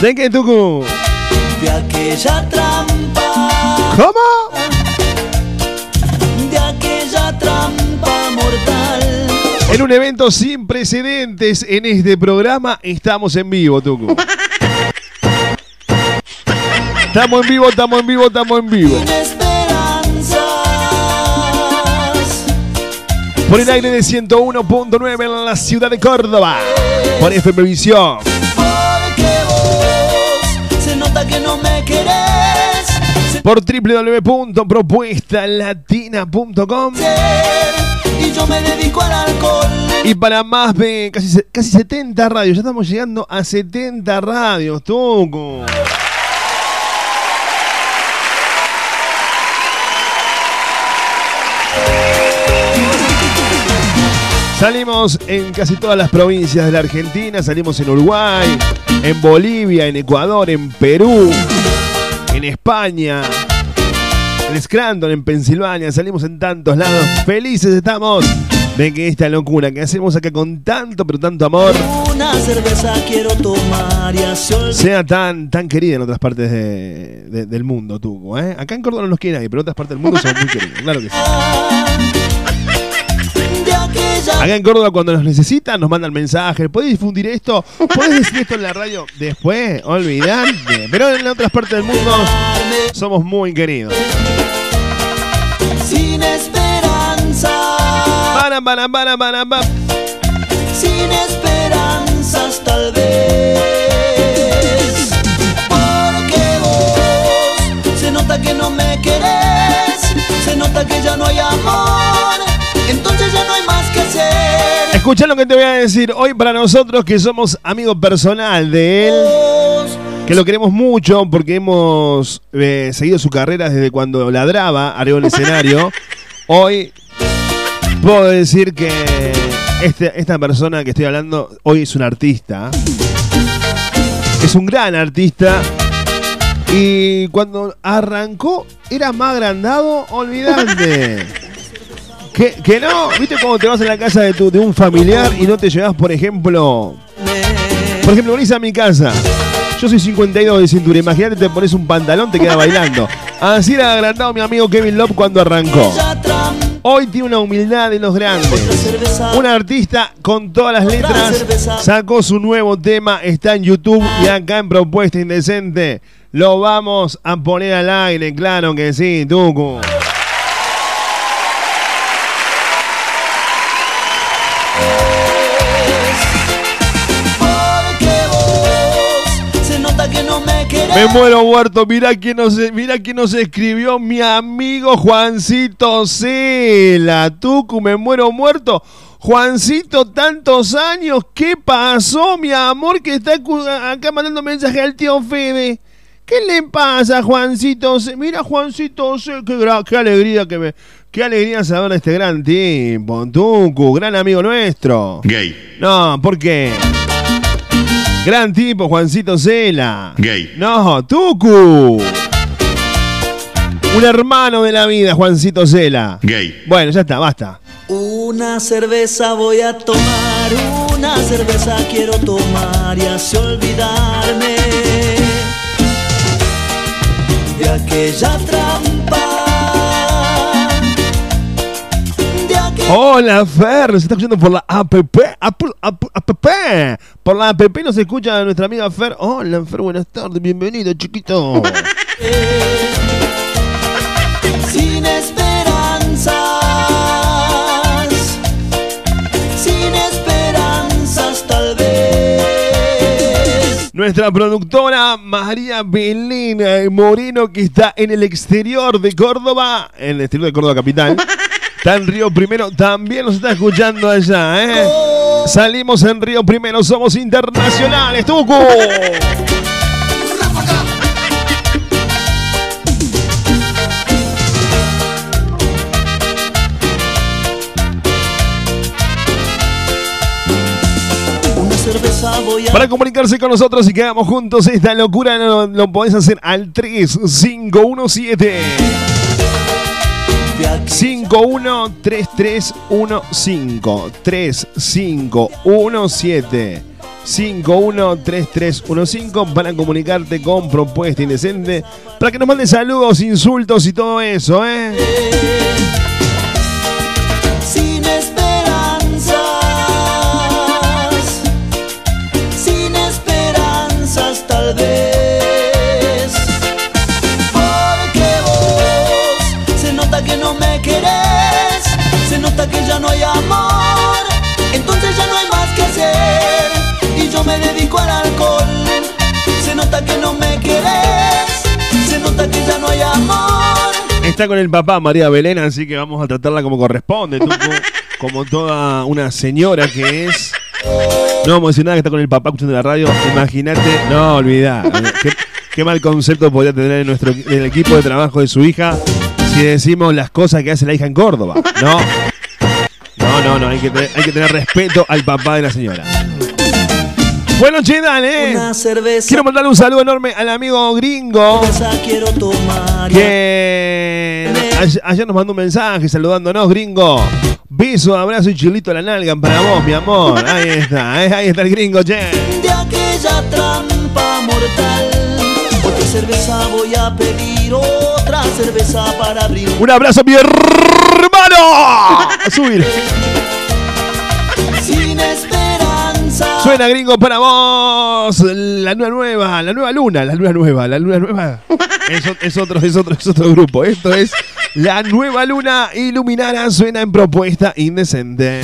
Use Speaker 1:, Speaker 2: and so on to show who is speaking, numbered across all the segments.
Speaker 1: ¿De qué, Tucu?
Speaker 2: De aquella trampa.
Speaker 1: ¿Cómo?
Speaker 2: De aquella trampa mortal.
Speaker 1: En un evento sin precedentes en este programa, estamos en vivo, Tucu. Estamos en vivo, estamos en vivo, estamos en vivo. Por el aire de 101.9 en la ciudad de Córdoba. Por FM Visión.
Speaker 2: Querés.
Speaker 1: Por www.propuestalatina.com.
Speaker 2: y yo me dedico al alcohol.
Speaker 1: Y para más de casi, casi 70 radios. Ya estamos llegando a 70 radios, Tucu. Salimos en casi todas las provincias de la Argentina, salimos en Uruguay, en Bolivia, en Ecuador, en Perú, en España, en Scranton, en Pensilvania, salimos en tantos lados. Felices estamos de que esta locura que hacemos acá con tanto, pero tanto amor,
Speaker 2: Una cerveza quiero tomar y
Speaker 1: sea tan, tan querida en otras partes de- de- del mundo, Tuco. ¿eh? Acá en Córdoba no nos quiere nadie, pero en otras partes del mundo somos muy queridos, claro que sí. Acá en Córdoba cuando nos necesitan nos mandan mensajes. ¿Podés difundir esto? ¿Podés decir esto en la radio después? Olvidante. Pero en otras partes del mundo somos muy queridos.
Speaker 2: sin esperanza.
Speaker 1: Para, para, para, para, para.
Speaker 2: Sin esperanzas tal vez. Porque vos se nota que no me querés. Se nota que ya no hay amor. Ya no hay más que hacer.
Speaker 1: Escucha lo que te voy a decir. Hoy para nosotros que somos amigo personal de él, que lo queremos mucho porque hemos eh, seguido su carrera desde cuando ladraba arriba del escenario. Hoy puedo decir que este- esta persona que estoy hablando hoy es un artista. Es un gran artista. Y cuando arrancó era más agrandado, olvidante. Que, no, ¿viste cómo te vas a la casa de, tu, de un familiar y no te llevas, por ejemplo, por ejemplo, venís a mi casa. Yo soy 52 de cintura. Imagínate, te pones un pantalón, te queda bailando. Así era agrandado mi amigo Kevin Love cuando arrancó. Hoy tiene una humildad de los grandes. Un artista con todas las letras sacó su nuevo tema, está en YouTube y acá en Propuesta Indecente. Lo vamos a poner al aire, claro que sí, Tucu.
Speaker 2: Me
Speaker 1: muero muerto, mira quién nos, mira quién nos escribió mi amigo Juancito Cela. Tucu, me muero muerto. Juancito, tantos años, ¿qué pasó, mi amor, que está acá mandando mensaje al tío Fede? ¿Qué le pasa, Juancito? Mira, Juancito, qué, qué alegría que me, qué alegría saber a este gran tipo, Tucu, gran amigo nuestro.
Speaker 3: Gay,
Speaker 1: No, ¿por qué? Gran tipo, Juancito Cela.
Speaker 3: Gay.
Speaker 1: No, Tucu. Un hermano de la vida, Juancito Cela.
Speaker 4: Gay.
Speaker 1: Bueno, ya está, basta.
Speaker 2: Una cerveza voy a tomar, una cerveza quiero tomar y así olvidarme de aquella trampa.
Speaker 1: Hola, Fer, se está escuchando por la app, Apple, app, app. Por la app nos escucha nuestra amiga Fer. Hola, Fer, buenas tardes, bienvenido, chiquito.
Speaker 2: sin esperanzas, sin esperanzas tal vez.
Speaker 1: Nuestra productora María Belén Moreno, que está en el exterior de Córdoba, en el exterior de Córdoba capital. Está en Río Primero, también nos está escuchando allá, ¿eh? Salimos en Río Primero, somos internacionales,
Speaker 2: a
Speaker 1: Para comunicarse con nosotros y que hagamos juntos esta locura, lo, lo podés hacer al 3517
Speaker 2: de aquí
Speaker 1: 513315 3517 513315 para comunicarte con Propuesta Indecente para que nos mandes saludos, insultos y todo eso, ¿eh?
Speaker 2: Nota que ya no hay amor, entonces ya no hay más que hacer y yo me dedico al alcohol. Se nota que no me querés, se nota que ya no hay amor.
Speaker 1: Está con el papá María Belén, así que vamos a tratarla como corresponde, Tucu, como toda una señora que es. No vamos a decir nada que está con el papá escuchando la radio. Imagínate, no, olvidá. ¿Qué, qué mal concepto podría tener en nuestro en el equipo de trabajo de su hija si decimos las cosas que hace la hija en Córdoba. No. No, no, no, hay que tener, hay que tener respeto al papá de la señora. Bueno, che, dale.
Speaker 2: Una cerveza,
Speaker 1: Quiero mandarle un saludo enorme al amigo gringo.
Speaker 2: cerveza quiero tomar.
Speaker 1: Que ayer, nos mandó un mensaje saludándonos, gringo. Beso, abrazo y chilito a la nalga para vos, mi amor. Ahí está, eh, ahí está el gringo, che.
Speaker 2: de aquella trampa mortal. Otra cerveza voy a pedir, otra cerveza para abrir.
Speaker 1: Un abrazo, mi hermano. A subir.
Speaker 2: Sin esperanza.
Speaker 1: Suena gringo para vos. La nueva nueva, la nueva luna, la luna nueva, la luna nueva. Es, es otro, es otro, es otro grupo. Esto es la nueva luna iluminada. Suena en propuesta indecente.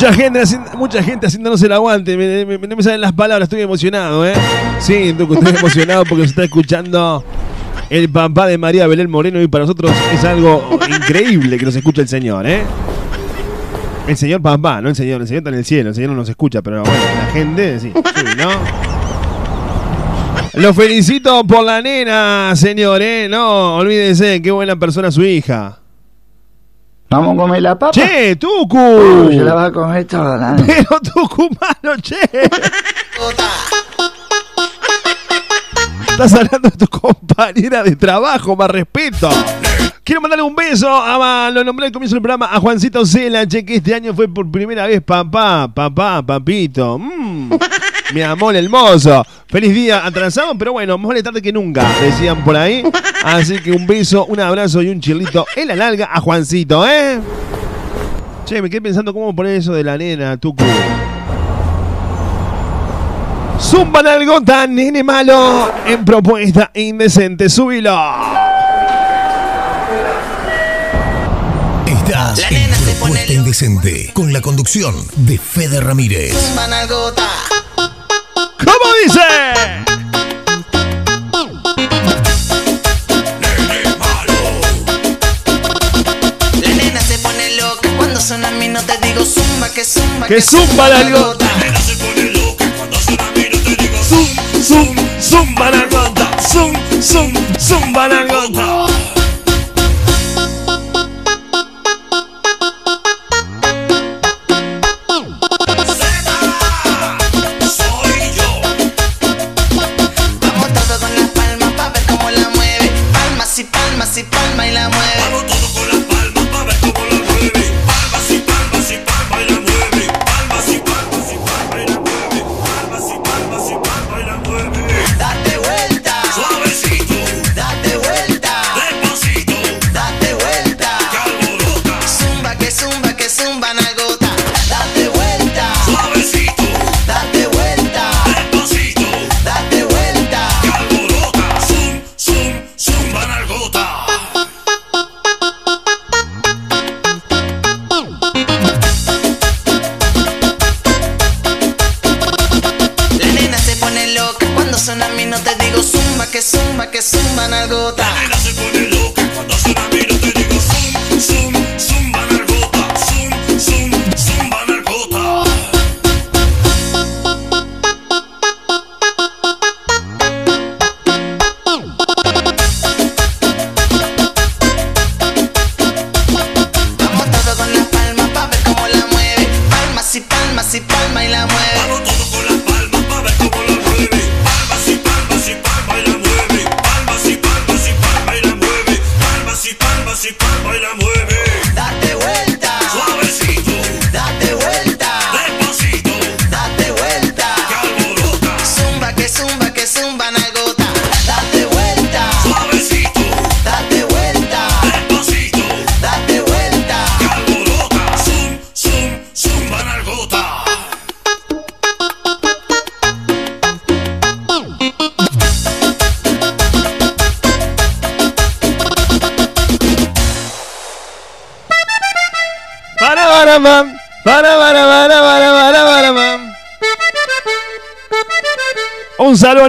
Speaker 1: Mucha gente, mucha gente haciéndonos el aguante. Me- me- me- no me salen las palabras, estoy emocionado, ¿eh? Sí, estoy emocionado porque se está escuchando el papá de María Belén Moreno y para nosotros es algo increíble que nos escuche el Señor, ¿eh? El Señor papá, no el Señor, el Señor está en el cielo, el Señor no nos escucha, pero bueno, la gente, sí, sí, ¿no? Lo felicito por la nena, señor, ¿eh? No, olvídese, qué buena persona su hija.
Speaker 5: Vamos a comer la papa.
Speaker 1: Che, Tucu.
Speaker 5: Se la vas a comer toda la
Speaker 1: Pero Tucumano, che. Estás hablando de tu compañera de trabajo, más respeto. Quiero mandarle un beso a, lo nombré al comienzo del programa, a Juancito Cela, che, que este año fue por primera vez papá, papá, papito. Mm, mi amor hermoso. Feliz día atrasado, pero bueno, más vale tarde que nunca, decían por ahí. Así que un beso, un abrazo y un chilito en la larga a Juancito, ¿eh? Che, me quedé pensando cómo poner eso de la nena, Tucu. Zumba Nalgota, nene malo, en propuesta indecente, súbilo.
Speaker 6: Estás en Propuesta Indecente con la conducción de Fede Ramírez.
Speaker 1: ¿Cómo dice?
Speaker 7: La nena se pone loca cuando suena a mí no te digo zumba que zumba
Speaker 1: Que zumba Nalgota. Zum, zum, zumba Nalgota. Zum, zum, zumba Nalgota.
Speaker 7: Vamos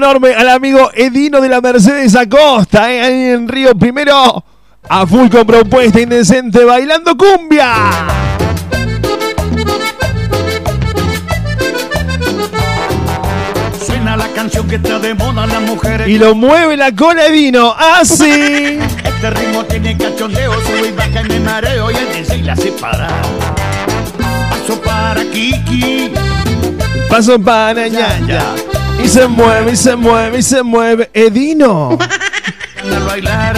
Speaker 1: enorme al amigo Edino de la Mercedes Acosta, eh, ahí en Río Primero. A full con propuesta indecente bailando cumbia.
Speaker 8: Suena la canción que está de moda las mujeres.
Speaker 1: Y lo mueve la cola Edino, así.
Speaker 8: Este ritmo tiene cachondeo, sube y baja y me mareo y el DJ la separa. Paso para Kiki,
Speaker 1: Paso para ñaña. Y se mueve, y se mueve, y se mueve. Edino.
Speaker 8: a bailar.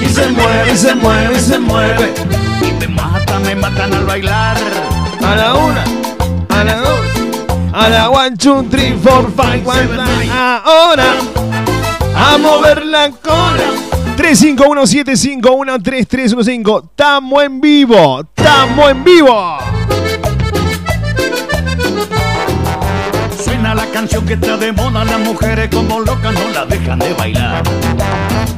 Speaker 1: Y se mueve, y se mueve, y se mueve.
Speaker 8: Y me matan, me matan al bailar.
Speaker 1: A la una, a la dos, a la one, two, three, four, five, one, nine. Ahora, a mover la cola. 351-751-3315. Estamos en vivo, estamos en vivo.
Speaker 8: La canción que está de moda, las mujeres como locas no la dejan de bailar.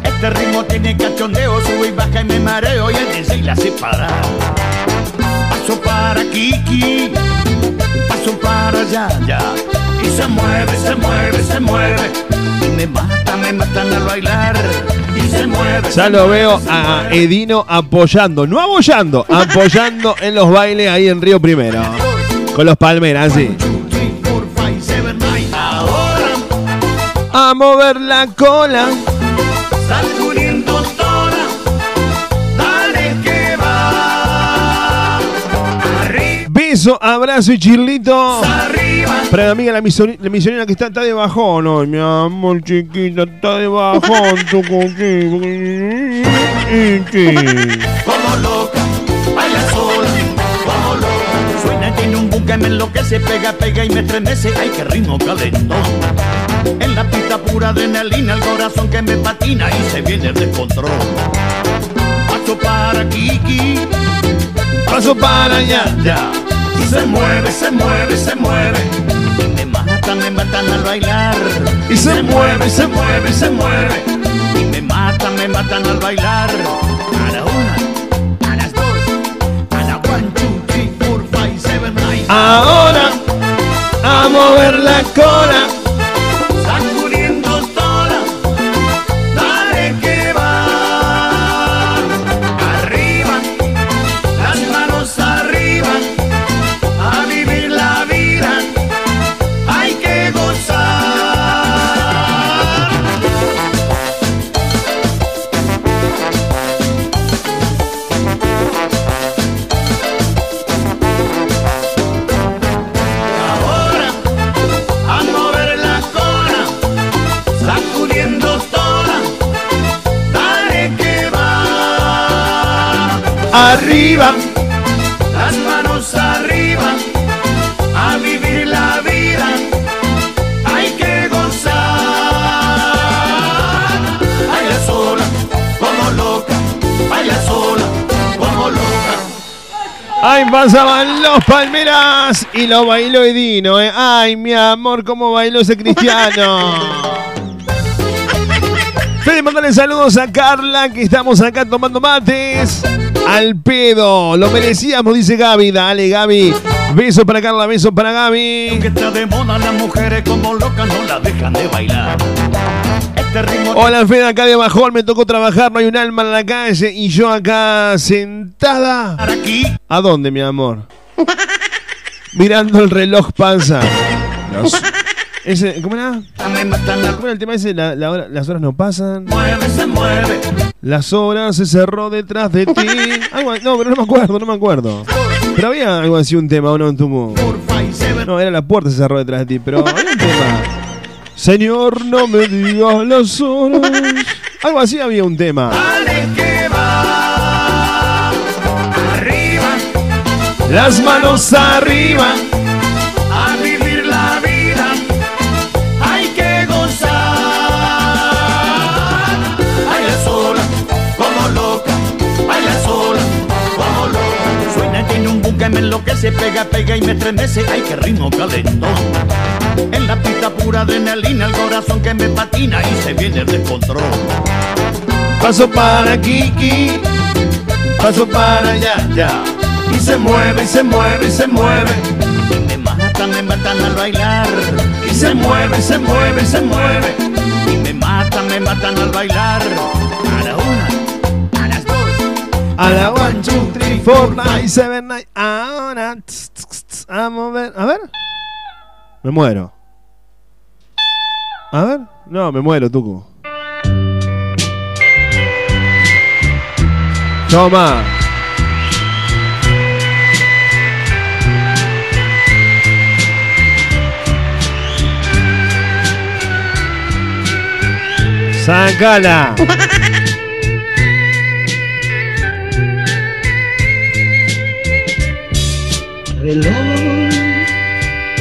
Speaker 8: Este ritmo tiene cachondeo, sube y baja y me mareo y el DJ la separa. Paso para Kiki, paso para Yaya. Y se mueve, se mueve, se mueve. Y me matan, me matan al bailar. Y se mueve.
Speaker 1: Ya lo veo a. Edino apoyando, no apoyando, apoyando en los bailes ahí en Río Primero. Con los palmeras, sí. A mover la cola.
Speaker 8: sacudiendo toda. Dale que va. Arriba,
Speaker 1: Beso, abrazo y chirlito.
Speaker 8: arriba.
Speaker 1: Para mi amiga la, la misionera que está, está de bajón. No, mi amor chiquita, está de bajón. tu.
Speaker 8: Como loca, baila sola. Como loca. Suena, tiene un boom que me enloquece, pega, pega y me estremece. Ay, qué ritmo calentón. En la pista pura adrenalina, el corazón que me patina y se viene el descontrol. Paso para Kiki.
Speaker 1: Paso para allá.
Speaker 8: ya. Y se mueve, se mueve, se mueve. Y me matan, me matan al bailar.
Speaker 1: Y se mueve, se mueve, se mueve.
Speaker 8: Y me matan, me matan al bailar. A la una, a las dos, a la one, two, three, four, five, seven, nine.
Speaker 1: Ahora, a mover la cola.
Speaker 8: Arriba. Las manos arriba, a vivir la vida, hay que gozar. Baila sola, como loca, baila sola, como loca.
Speaker 1: Ahí pasaban los palmeras y lo bailó Edino, eh. Ay, mi amor, cómo bailó ese cristiano. Fede, mandale saludos a Carla, que estamos acá tomando mates. Al pedo, lo merecíamos, dice Gaby. Dale, Gaby. Beso para Carla, beso para Gaby.
Speaker 8: Que está de moda, las mujeres como locas no la dejan de bailar. Este ritmo
Speaker 1: Hola, Fede, acá de Bajón. Me tocó trabajar, no hay un alma en la calle. Y yo acá sentada.
Speaker 8: para aquí,
Speaker 1: ¿A dónde, mi amor? Mirando el reloj panza. Los- ese, ¿Cómo era? ¿Cómo era el tema ese? La- la hora- las horas no pasan.
Speaker 8: mueve, se mueve.
Speaker 1: Las horas se cerró detrás de ti. Algo- no, pero no me acuerdo, no me acuerdo. Pero había algo así, un tema, ¿o no? En tu No, era la puerta se cerró detrás de ti, pero había un tema. Señor, no me digas las horas. Algo así había un tema.
Speaker 8: Arriba,
Speaker 1: Las manos arriba.
Speaker 8: Que me enloquece, pega, pega y me estremece. Ay, qué ritmo calentón. En la pista pura adrenalina, el corazón que me patina y se viene el descontrol.
Speaker 1: Paso para Kiki. Paso para allá.
Speaker 8: Ya,
Speaker 9: Y se mueve, y se mueve, y se mueve.
Speaker 1: Me matan, me matan al bailar.
Speaker 9: Y se mueve, y se mueve, y se mueve.
Speaker 1: Y me matan, me matan al bailar. A la
Speaker 9: one, two, three, four, nine, seven, nine. Ahora. tss, a ver. A ver. Me muero. A ver. No, me muero, Tucu. Toma. Sácala.
Speaker 10: Reloj,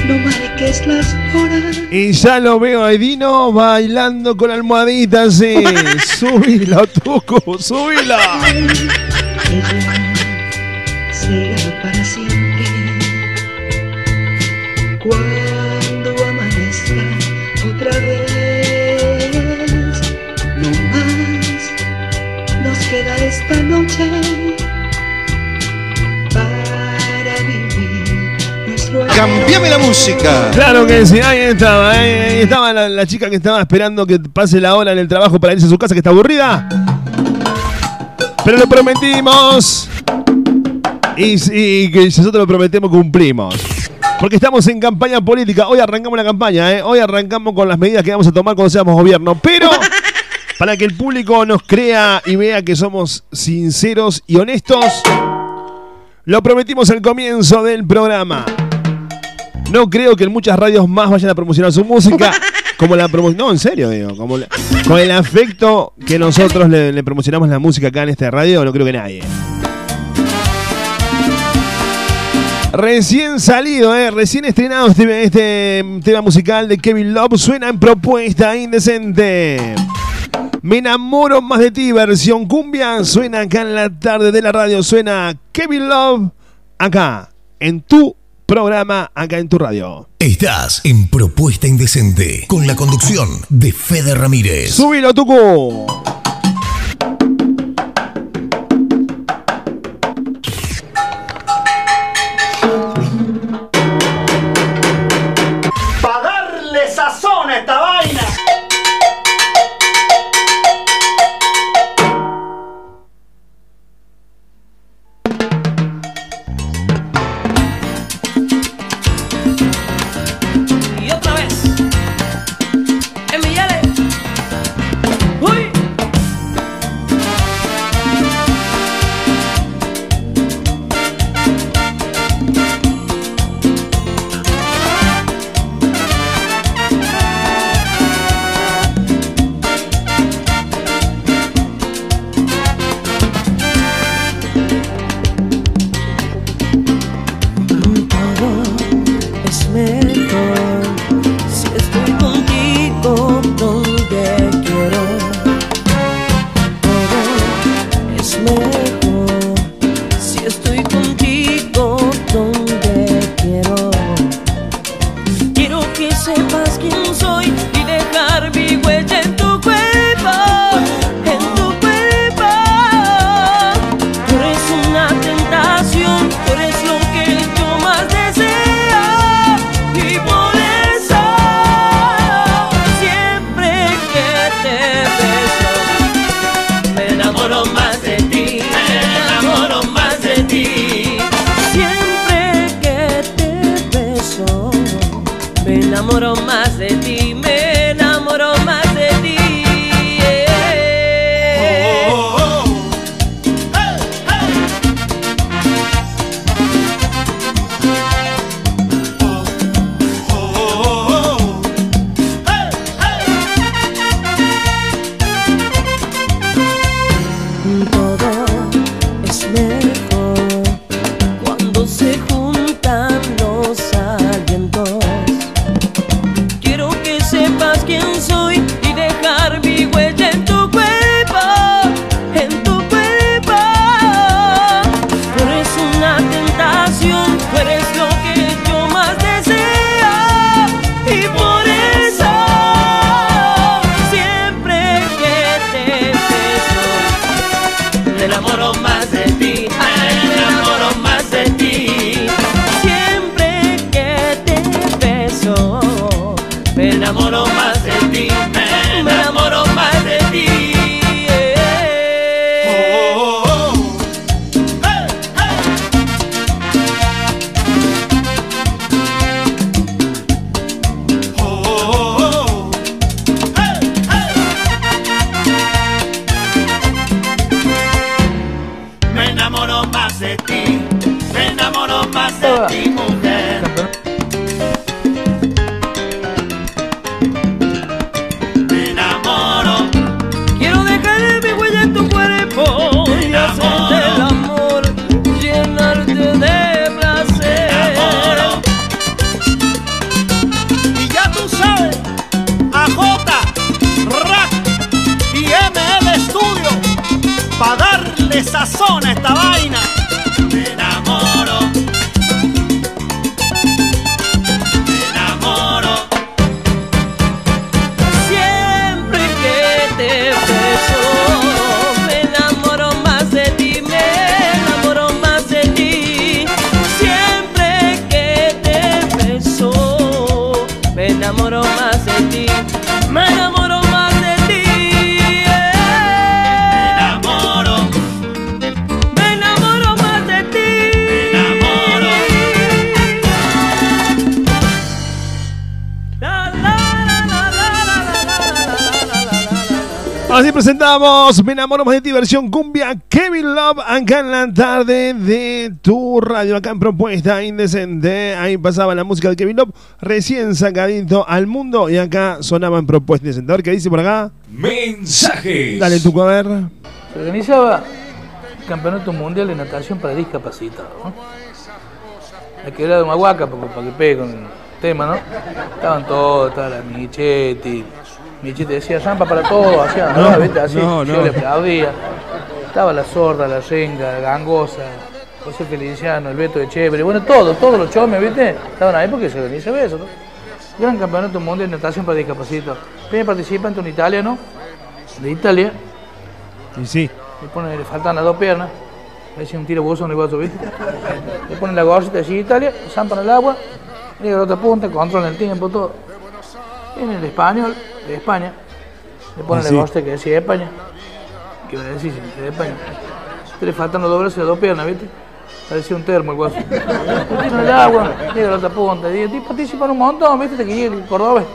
Speaker 10: no marques las horas.
Speaker 9: Y ya lo veo a Edino bailando con almohaditas, sí. Subila, Tucu, subila.
Speaker 11: Cambiame la música.
Speaker 9: Claro que sí, ahí estaba, ahí estaba la, chica que estaba esperando que pase la hora en el trabajo para irse a su casa, que está aburrida. Pero lo prometimos. Y sí, que nosotros lo prometemos, cumplimos. Porque estamos en campaña política. Hoy arrancamos la campaña, ¿eh? Hoy arrancamos con las medidas que vamos a tomar cuando seamos gobierno. Pero para que el público nos crea y vea que somos sinceros y honestos, lo prometimos al comienzo del programa. No creo que en muchas radios más vayan a promocionar su música como la promoción. No, en serio, digo. Como la- con el afecto que nosotros le, le promocionamos la música acá en esta radio, no creo que nadie. Recién salido, eh, recién estrenado este, este tema musical de Kevin Love suena en propuesta indecente. Me enamoro más de ti, versión cumbia, suena acá en la tarde de la radio, suena Kevin Love acá, en tu programa, acá en tu radio.
Speaker 6: Estás en Propuesta Indecente con la conducción de Fede Ramírez.
Speaker 9: Subilo, Tucu.
Speaker 1: Presentamos Me enamoro más de ti, versión cumbia Kevin Love acá en la tarde de tu radio, acá en Propuesta Indecente. Ahí pasaba la música de Kevin Love, recién sacadito al mundo y acá sonaba en Propuesta Indecente. A ver qué dice por acá.
Speaker 12: Mensajes.
Speaker 1: Dale tu a ver.
Speaker 13: Se organizaba el Campeonato Mundial de Natación para Discapacitados. ¿no? Hay que era de Humahuaca para, para que pegue con el tema, ¿no? Estaban todos, estaba la Michetti. Michetti decía rampa para todos, hacía
Speaker 1: No,
Speaker 13: no, ¿viste? Así,
Speaker 1: no,
Speaker 13: yo le aplaudía. Estaba la sorda, la renga, la gangosa, José Feliciano, el Beto de Chévere, bueno, todos, todos los chomes, ¿viste? Estaban ahí porque se organizaba eso, ¿no? Gran Campeonato Mundial de Natación para Discapacitados. Primer participante, un italiano, de Italia,
Speaker 1: Y sí.
Speaker 13: le, pone, le faltan las dos piernas. Le hacen un tiro buzo en el guaso, ¿viste? Le ponen la gorrita así Italia, zampan el agua, llega a la otra punta, controlan el tiempo, todo. En el español, de España, le ponen
Speaker 1: Sí.
Speaker 13: la gorrita que decía España. ¿Qué va a decir? si De España. Este le faltan los dos brazos y las dos piernas, ¿viste? Parecía un termo el guaso. Tiran el agua, llega a la otra punta. Y el participan un montón, ¿viste? Te que llega el cordobés.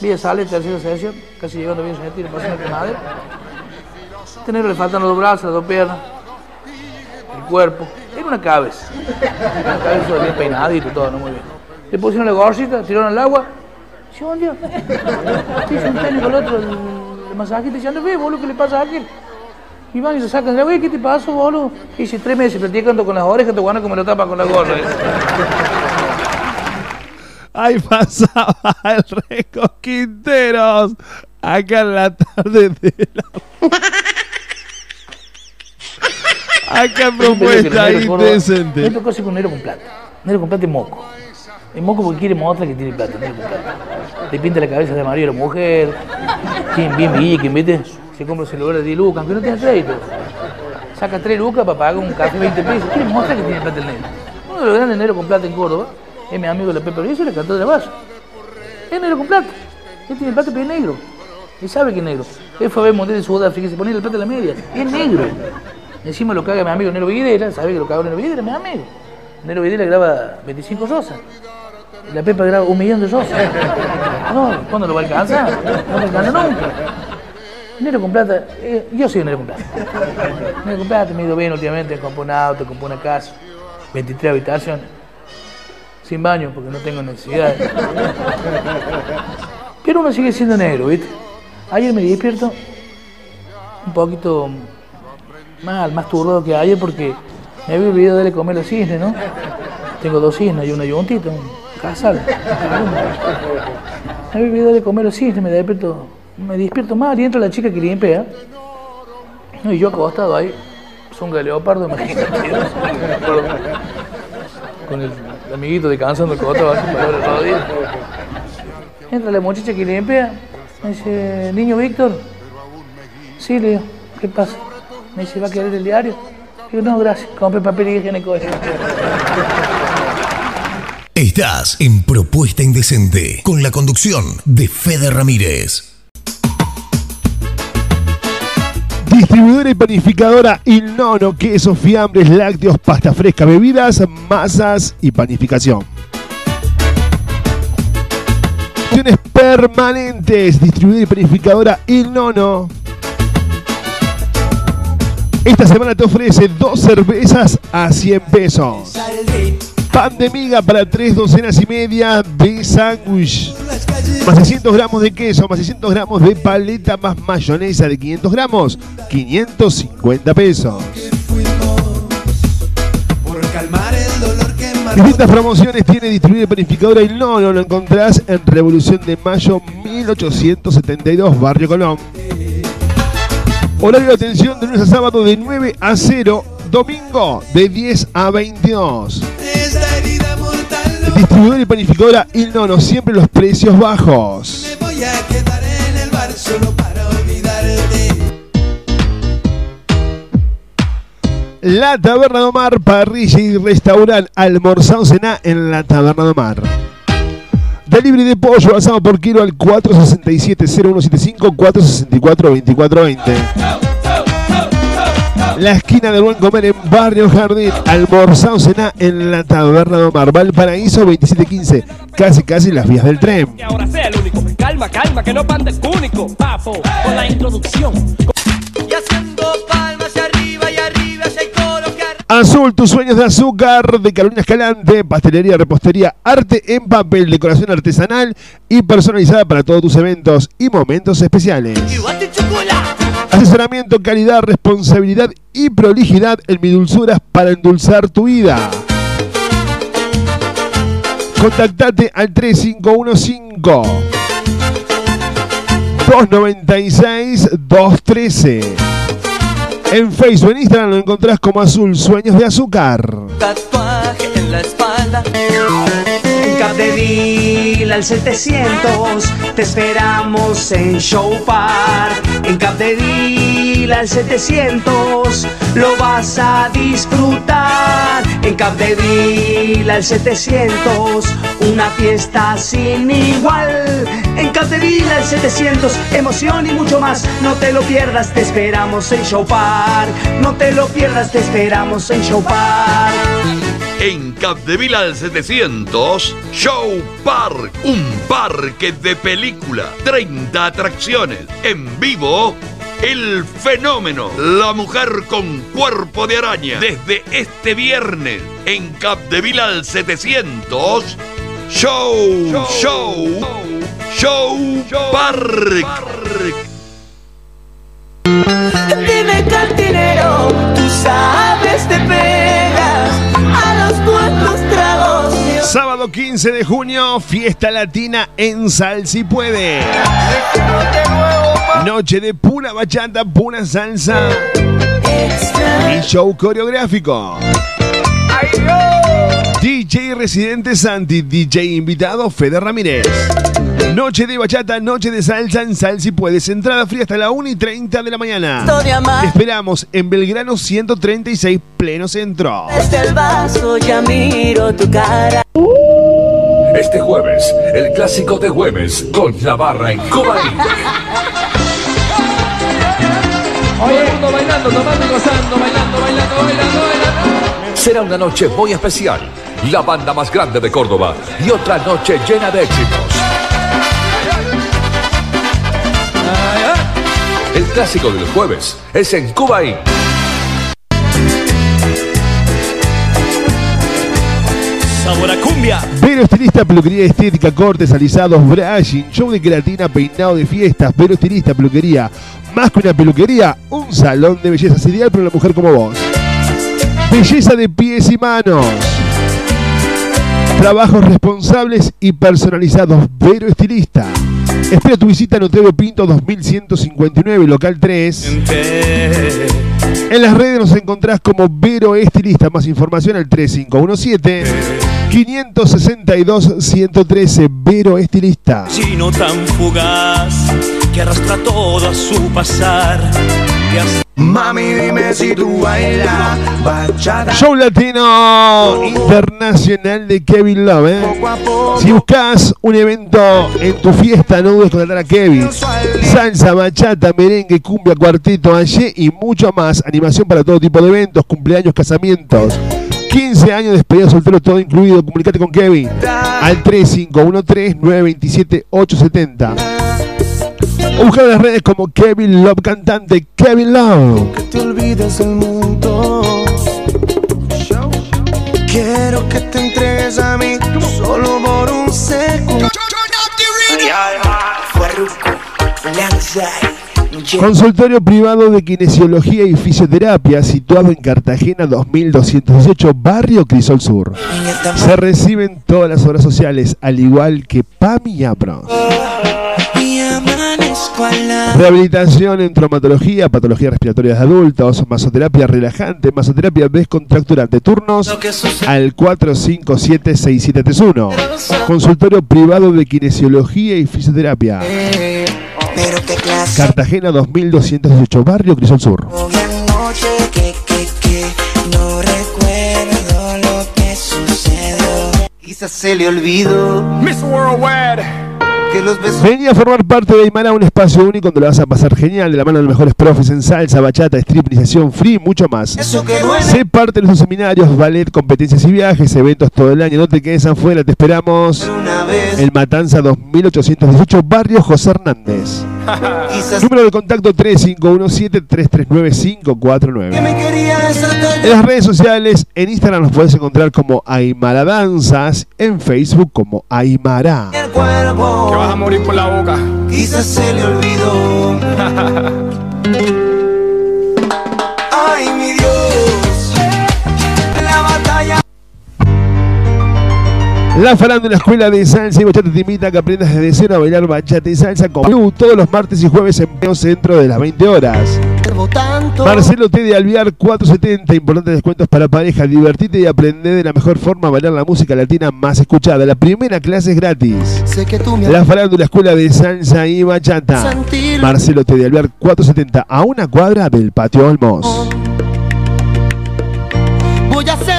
Speaker 13: Vía sale, tercera sesión, casi llegando bien se tira, pasando el quemadero. Este negro le faltan los dos brazos, las dos piernas, el cuerpo. Era una cabeza. Una cabeza bien peinadito y todo, no muy bien. Le pusieron la gorrita, tiraron al agua. "Oh, Dios". Dice un técnico al otro, el, el masajista, diciendo, ve, boludo, ¿qué le pasa a aquel? Y van y lo sacan, güey, ¿qué te pasó, boludo? Dice, tres meses practicando con las orejas, te van a comer lo tapa con la gorra.
Speaker 1: Ahí pasaba el Reco Quinteros. Acá en la tarde de la... Acá Propuesta Indecente.
Speaker 13: Me tocó así con negro con plata. Negro con plata y moco. El moco porque quiere mostrar que tiene plata. Le pinta la cabeza de marido a la mujer. Tiene bien billete, ¿viste? Se compra un celular de 10 lucas, aunque no tiene crédito. Saca 3 lucas para pagar un café 20 pesos. Quiere mostrar que tiene plata el negro. Uno de los grandes negros con plata en Córdoba es mi amigo la Pepe Rizzo le cantó de la base. Es negro con plata. Él tiene plata pero es negro. Él sabe que es negro. Él fue a ver el Mundial de Sudáfrica y se ponía la plata en la media. Es negro. Encima lo caga mi amigo Nero Videla, sabe que lo caga Nero Videla, mi amigo. Nero Videla graba 25 rosas. Y la Pepa graba un millón de rosas. No, ¿cuándo lo va a alcanzar? No lo alcanza nunca. Nero con plata, eh, yo soy un Nero con plata. Nero con plata, me he ido bien últimamente, compré un auto, compré una casa, 23 habitaciones, sin baño porque no tengo necesidad. Pero uno sigue siendo negro, ¿viste? Ayer me despierto un poquito mal, más turbado que ayer porque me había olvidado darle comer los cisnes, ¿no? Tengo dos cisnes y una yuntita, un casal. Me había olvidado de comer a los cisnes, me despierto, me despierto mal y entra la chica que limpia. No, y yo acostado ahí, zunga de leopardo, imagínate. Con el, amiguito descansando el costado así para la rodilla. Entra la muchacha que limpia, me dice, niño Víctor. Sí, le digo, ¿qué pasa? Me dice, ¿va a querer el diario? Digo, no, gracias, compré papel higiénico.
Speaker 6: Estás en Propuesta Indecente con la conducción de Fede Ramírez.
Speaker 1: Distribuidora y panificadora Il Nono, quesos, fiambres, lácteos, pasta fresca, bebidas, masas y panificación. Opciones permanentes, distribuidora y panificadora Il Nono. Esta semana te ofrece dos cervezas a 100 pesos. Pan de miga para tres docenas y media de sándwich. Más 600 gramos de queso, más 600 gramos de paleta, más mayonesa de 500 gramos, 550 pesos. Distintas promociones tiene distribuidora y panificadora y no, no lo encontrás en Revolución de Mayo 1872, Barrio Colón. Horario de atención de lunes a sábado de 9 a 0. Domingo de 10 a 22. Distribuidor y panificadora Il Nono, siempre los precios bajos.
Speaker 7: Voy a quedar en el bar solo para olvidarte.
Speaker 1: La Taberna de Mar, parrilla y restaurante, almorzado cená en la Taberna de Mar. Delivery de pollo asado por kilo al 467-0175, 464-2420. La esquina del buen comer en Barrio Jardín, almorzado cená en la Taberna de Mar, Valparaíso 2715, casi casi las vías del tren.
Speaker 14: Que ahora sea el único. Calma, calma, que no pande único. Papo, con la introducción.
Speaker 1: Azul, tus sueños de azúcar de Carolina Escalante, pastelería, repostería, arte en papel, decoración artesanal y personalizada para todos tus eventos y momentos especiales. Asesoramiento, calidad, responsabilidad y prolijidad en mi dulzuras para endulzar tu vida. Contactate al 3515 296 213. En Facebook, en Instagram lo encontrás como Azul Sueños de Azúcar.
Speaker 7: Tatuaje en la espalda.
Speaker 15: En Capdeville al 700 te esperamos en Show Park. En Capdeville al 700 lo vas a disfrutar. En Capdeville al 700 una fiesta sin igual. En Capdeville al 700 emoción y mucho más. No te lo pierdas, te esperamos en Show Park. No te lo pierdas, te esperamos en Show Park.
Speaker 16: En Capdeville al 700, Show Park, un parque de película, 30 atracciones, en vivo, el fenómeno, la mujer con cuerpo de araña, desde este viernes, en Capdeville al 700, Show, Show, Show, Park.
Speaker 7: Dime cantinero, tú sabes te pegas
Speaker 1: Sábado 15 de junio, fiesta latina en Sal si puede. Noche de pura bachata, pura salsa y show coreográfico. DJ residente Santi, DJ invitado Fede Ramírez. Noche de bachata, noche de salsa en Sal si puedes. Entrada fría hasta la 1 y 30 de la mañana. Te esperamos en Belgrano 136, pleno centro.
Speaker 7: Desde el vaso ya miro tu cara.
Speaker 17: Este jueves, el clásico de jueves con la barra en Cuba Inc.
Speaker 12: Todo el mundo bailando, tomando, gozando, bailando, bailando, bailando, bailando.
Speaker 17: Será una noche muy especial. La banda más grande de Córdoba y otra noche llena de éxitos. El clásico del jueves es en Cuba Inc.
Speaker 8: Sabor a cumbia.
Speaker 1: Vero Estilista, peluquería estética, cortes, alisados, brushing, show de queratina, peinado de fiestas. Vero Estilista, peluquería. Más que una peluquería, un salón de belleza ideal para una mujer como vos. Belleza de pies y manos. Trabajos responsables y personalizados. Vero Estilista. Espera tu visita en Otero Pinto 2159, local 3. En las redes nos encontrás como Vero Estilista. Más información al 3517 562 113. Vero Estilista.
Speaker 8: Chino tan fugaz que arrastra todo a su pasar. Que hace-
Speaker 7: Mami, dime si tú bailas bachata.
Speaker 1: Show Latino Internacional de Kevin Love. ¿eh? Si buscas un evento en tu fiesta, no dudes contratar a Kevin. Salsa, bachata, merengue, cumbia, cuarteto, allí y mucho más. Animación para todo tipo de eventos, cumpleaños, casamientos. 15 años de despedida soltero, todo incluido. Comunicate con Kevin al 3513-927-870. O buscar en las redes como Kevin Love Cantante. Kevin Love.
Speaker 7: te olvides del mundo. Quiero que te entregues a mí solo por un segundo.
Speaker 1: Consultorio privado de kinesiología y fisioterapia situado en Cartagena 2218, Barrio Crisol Sur. Se reciben todas las obras sociales, al igual que PAMI y APRO. Rehabilitación en traumatología, patologías respiratorias de adultos, masoterapia relajante, masoterapia descontracturante. Turnos al 457-6731. Consultorio privado de kinesiología y fisioterapia.
Speaker 7: Clase
Speaker 1: Cartagena 2218, Barrio Crisol Sur.
Speaker 7: de noche que, que, que no recuerdo lo que sucedió.
Speaker 18: Quizás se le olvidó
Speaker 14: Miss Worldwide.
Speaker 18: Que los besos
Speaker 1: Vení a formar parte de Aymara, un espacio único donde lo vas a pasar genial, de la mano de los mejores profes en salsa, bachata, strip, iniciación, free, y mucho más. Sé parte de nuestros seminarios, ballet, competencias y viajes, eventos todo el año. No te quedes afuera, te esperamos. El Matanza 2818, Barrio José Hernández.
Speaker 18: quizás
Speaker 1: Número de contacto 3517-339-549.
Speaker 18: que me quería deshacer
Speaker 1: En las redes sociales, en Instagram nos puedes encontrar como Aymara Danzas, en Facebook como Aymara.
Speaker 18: el cuerpo
Speaker 14: Que vas a morir por la boca.
Speaker 18: quizás se le olvidó La
Speaker 1: farándula Escuela de Salsa y Bachata te invita a que aprendas desde cero a bailar bachata y salsa con Blue todos los martes y jueves en Peo Centro de las 20 horas. Marcelo T de Alviar 470, importantes descuentos para pareja. Divertite y aprende de la mejor forma a bailar la música latina más escuchada. La primera clase es gratis.
Speaker 18: sé que tú me
Speaker 1: La farándula Escuela de Salsa y Bachata.
Speaker 18: Sentir.
Speaker 1: Marcelo T de Alviar 470, a una cuadra del Patio Olmos.
Speaker 18: voy a hacer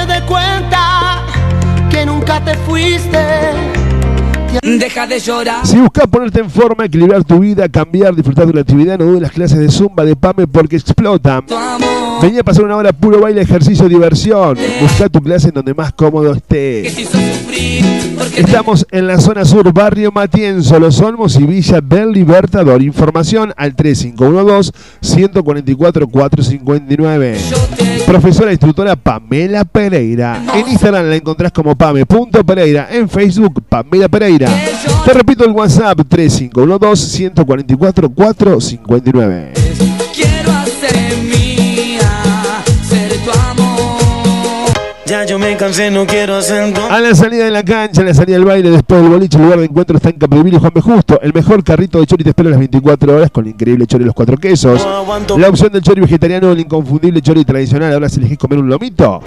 Speaker 18: fuiste
Speaker 19: Deja de llorar.
Speaker 1: Si buscas ponerte en forma, equilibrar tu vida, cambiar, disfrutar de la actividad, no dudes las clases de Zumba de PAME porque explotan.
Speaker 19: Tu amor.
Speaker 1: Vení a pasar una hora puro baile, ejercicio, diversión. Busca tu clase en donde más cómodo estés. Estamos en la zona sur, barrio Matienzo, Los Olmos y Villa del Libertador. Información al 3512-144-459. Profesora e instructora Pamela Pereira. En Instagram la encontrás como pame.pereira. En Facebook, Pamela Pereira. Te repito el WhatsApp
Speaker 19: 3512 144
Speaker 7: 459. Yo me cansé, no quiero hacer.
Speaker 1: A la salida de la cancha, a la salida del baile, después del boliche, el lugar de encuentro está en Capdeville y Juan B. Justo. El mejor carrito de chori te espera a las 24 horas con el increíble chori de los cuatro quesos. La opción del chori vegetariano, el inconfundible chori tradicional. Ahora si elegís comer un lomito,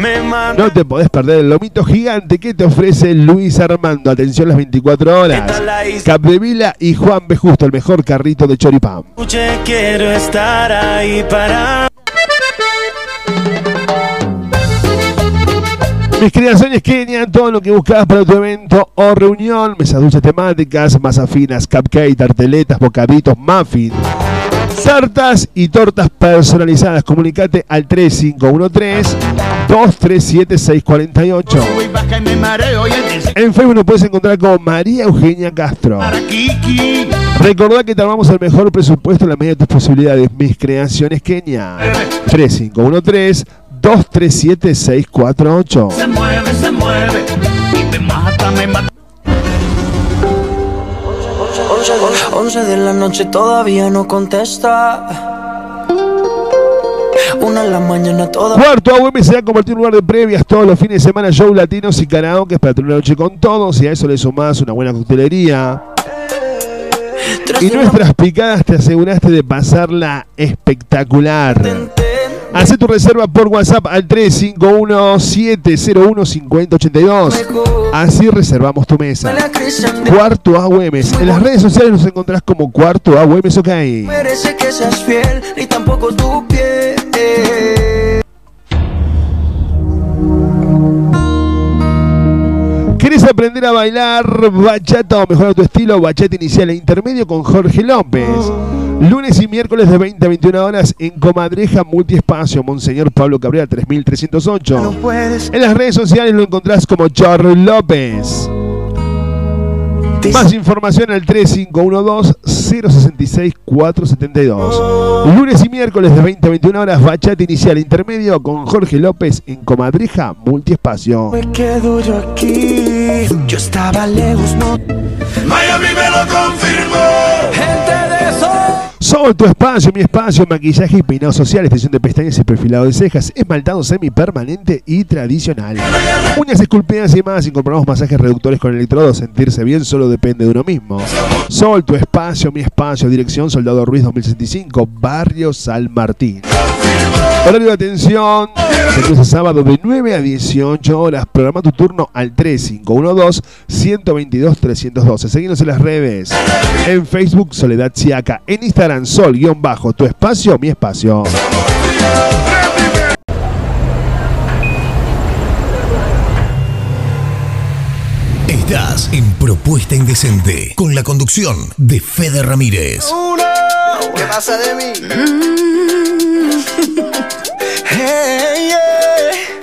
Speaker 1: no te podés perder el lomito gigante que te ofrece Luis Armando. Atención las 24 horas. Capdevila y Juan B. Justo, el mejor carrito de choripán.
Speaker 7: quiero estar ahí para.
Speaker 1: Mis creaciones Kenia, todo lo que buscabas para tu evento o reunión, mesas dulces temáticas, masas finas, cupcake, tarteletas, bocaditos, muffin, tartas y tortas personalizadas. Comunicate al 3513-237-648.
Speaker 20: Voy baja y me mareo y él dice
Speaker 1: En Facebook nos puedes encontrar como María Eugenia Castro. Recordá que te armamos el mejor presupuesto en la medida de tus posibilidades. Mis creaciones Kenia. 3513-237-648.
Speaker 20: Se mueve, se mueve. Y me mata, me mata.
Speaker 18: 11 de la noche todavía no contesta. Una en la mañana toda.
Speaker 1: Cuarto AUM se ha convertido en un lugar de previas todos los fines de semana, show latinos y karaoke para tener una noche con todos. Y a eso le sumás una buena coctelería. Y nuestras picadas te aseguraste de pasarla espectacular. Haz tu reserva por WhatsApp al 351-701-5082. Así reservamos tu mesa. Cuarto AUM. En las redes sociales nos encontrás como Cuarto AUM OK.
Speaker 18: Merece que seas fiel, ni tampoco tu piel.
Speaker 1: ¿Querés aprender a bailar bachata o mejorar tu estilo? Bachata inicial e intermedio con Jorge López. Lunes y miércoles de 20 a 21 horas en Comadreja Multiespacio, Monseñor Pablo Cabrera 3308. En las redes sociales lo encontrás como Chor López. Más información al 3512-066-472. Lunes y miércoles de 20 a 21 horas, bachata inicial intermedio con Jorge López en Comadreja Multiespacio.
Speaker 18: Me quedo yo aquí. Yo estaba lejos, no.
Speaker 7: Miami me lo confirmó.
Speaker 18: Gente de.
Speaker 1: Sol, tu espacio, mi espacio, maquillaje y peinado social, extensión de pestañas y perfilado de cejas, esmaltado semipermanente y tradicional. Uñas esculpidas y más, incorporamos masajes reductores con electrodos, sentirse bien solo depende de uno mismo. Sol, tu espacio, mi espacio, dirección Soldado Ruiz 2065, Barrio San Martín. Horario de atención, de lunes a sábado de 9 a 18 horas. Programa tu turno al 3512-122-312. Seguimos en las redes. En Facebook, Soledad Chiaca. En Instagram, Sol-Bajo. Tu espacio, mi espacio.
Speaker 6: Estás en Propuesta Indecente con la conducción de Fede Ramírez.
Speaker 7: Uno, ¿qué pasa de mí? Hey, yeah.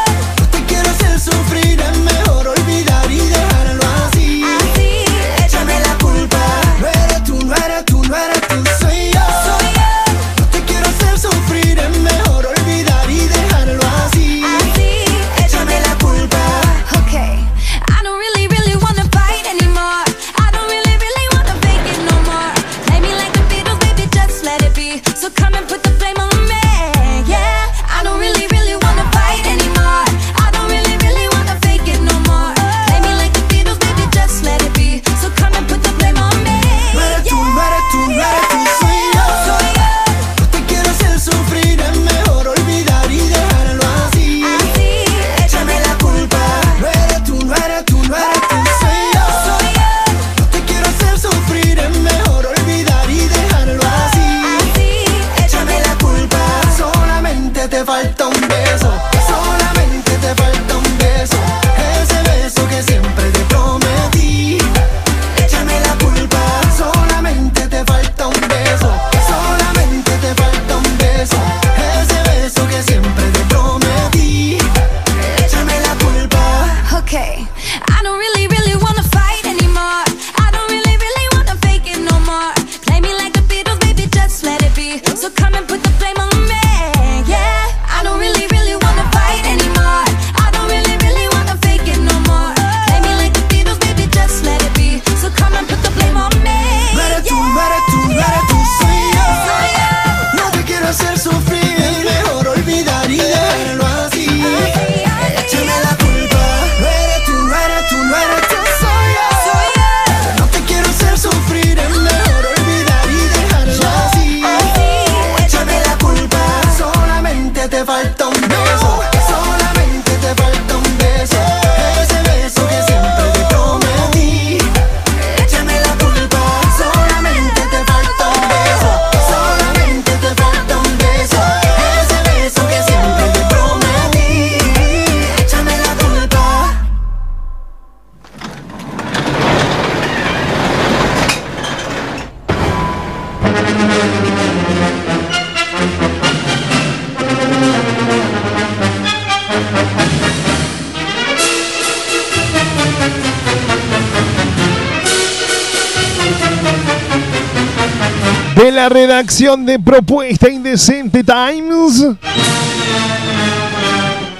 Speaker 7: La
Speaker 1: redacción de Propuesta Indecente Times.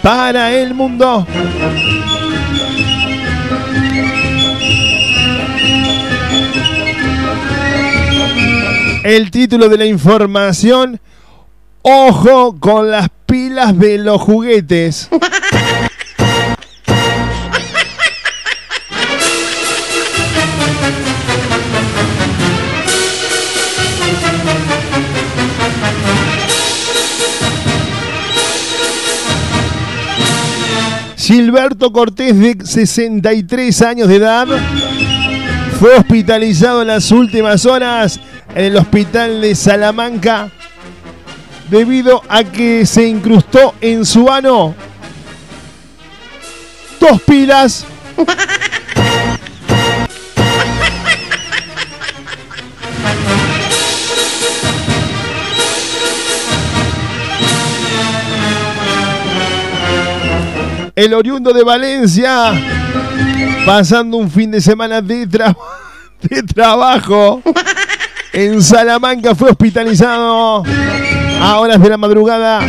Speaker 1: Para el mundo. El título de la información. Ojo con las pilas de los juguetes. Gilberto Cortés, de 63 años de edad, fue hospitalizado en las últimas horas en el hospital de Salamanca debido a que se incrustó en su ano dos pilas. El oriundo de Valencia, pasando un fin de semana de, tra- de trabajo en Salamanca, fue hospitalizado a horas de la madrugada,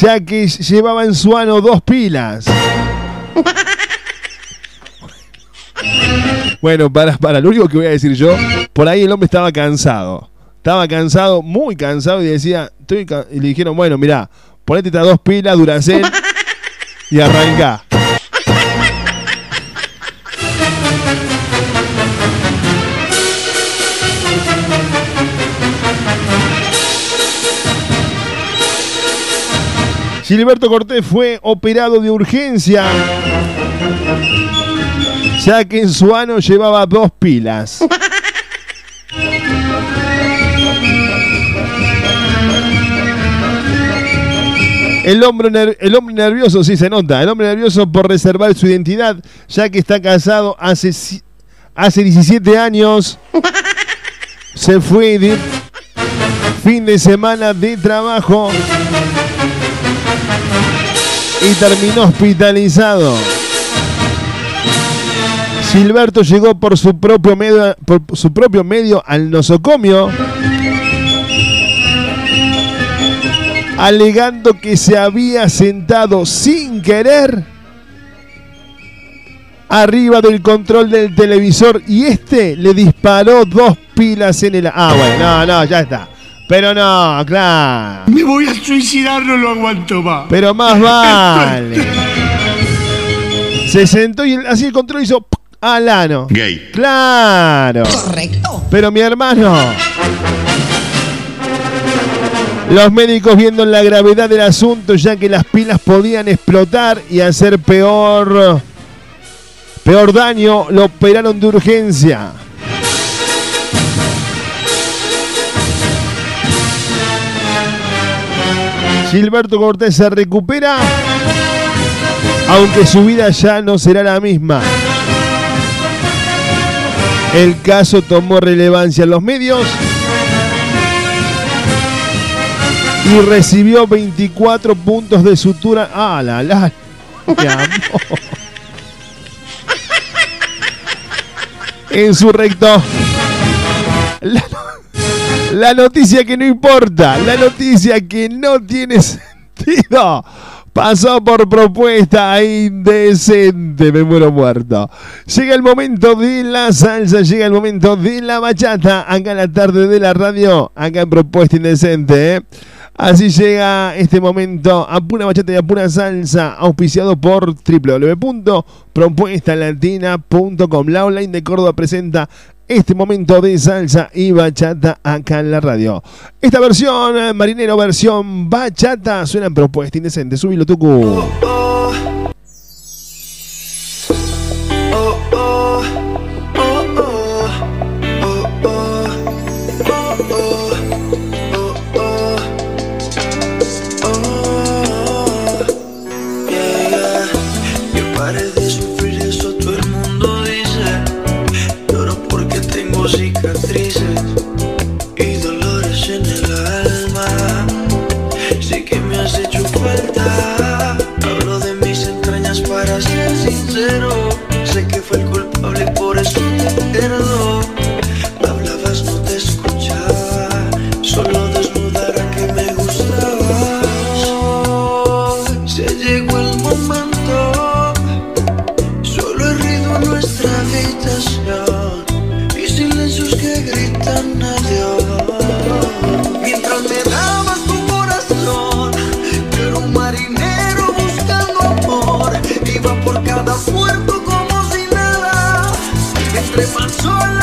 Speaker 1: ya que llevaba en su ano dos pilas. Bueno, para, para, lo único que voy a decir yo, por ahí el hombre estaba cansado. Estaba cansado, muy cansado, y decía, estoy y le dijeron, bueno, mirá, ponete estas dos pilas, Duracell, y arranca. Gilberto Cortés fue operado de urgencia, ya que en su ano llevaba dos pilas. El hombre, el hombre nervioso, sí se nota, el hombre nervioso por reservar su identidad, ya que está casado hace, hace 17 años, se fue de fin de semana de trabajo y terminó hospitalizado. Gilberto llegó por su propio medio, por su propio medio al nosocomio, alegando que se había sentado sin querer arriba del control del televisor y este le disparó dos pilas en el... Ah, bueno, no, no, ya está. Pero no, claro.
Speaker 21: Me voy a suicidar, no lo aguanto más.
Speaker 1: Pero más vale. Se sentó y así el control hizo ¡puc! al ano.
Speaker 11: Gay.
Speaker 1: Claro.
Speaker 7: Correcto.
Speaker 1: Pero mi hermano. Los médicos viendo la gravedad del asunto, ya que las pilas podían explotar y hacer peor. Peor daño, lo operaron de urgencia. Gilberto Cortés se recupera, aunque su vida ya no será la misma. El caso tomó relevancia en los medios y recibió 24 puntos de sutura. ¡Ah, la, la! En su recto. La, la noticia que no importa, la noticia que no tiene sentido. Pasó por propuesta indecente, me muero muerto. Llega el momento de la salsa, llega el momento de la bachata, acá en la tarde de la radio, acá en propuesta indecente. ¿eh? Así llega este momento a pura bachata y a pura salsa, auspiciado por www.propuestalatina.com. La online de Córdoba presenta este momento de salsa y bachata acá en la radio. Esta versión, eh, marinero, versión bachata, suena en propuesta indecente. Subilo, Tucu.
Speaker 22: Hablabas, no te escuchaba. Solo desnudara que me gustaba. Se llegó el momento. Solo he ruido en nuestra habitación y silencios que gritan adiós. Entre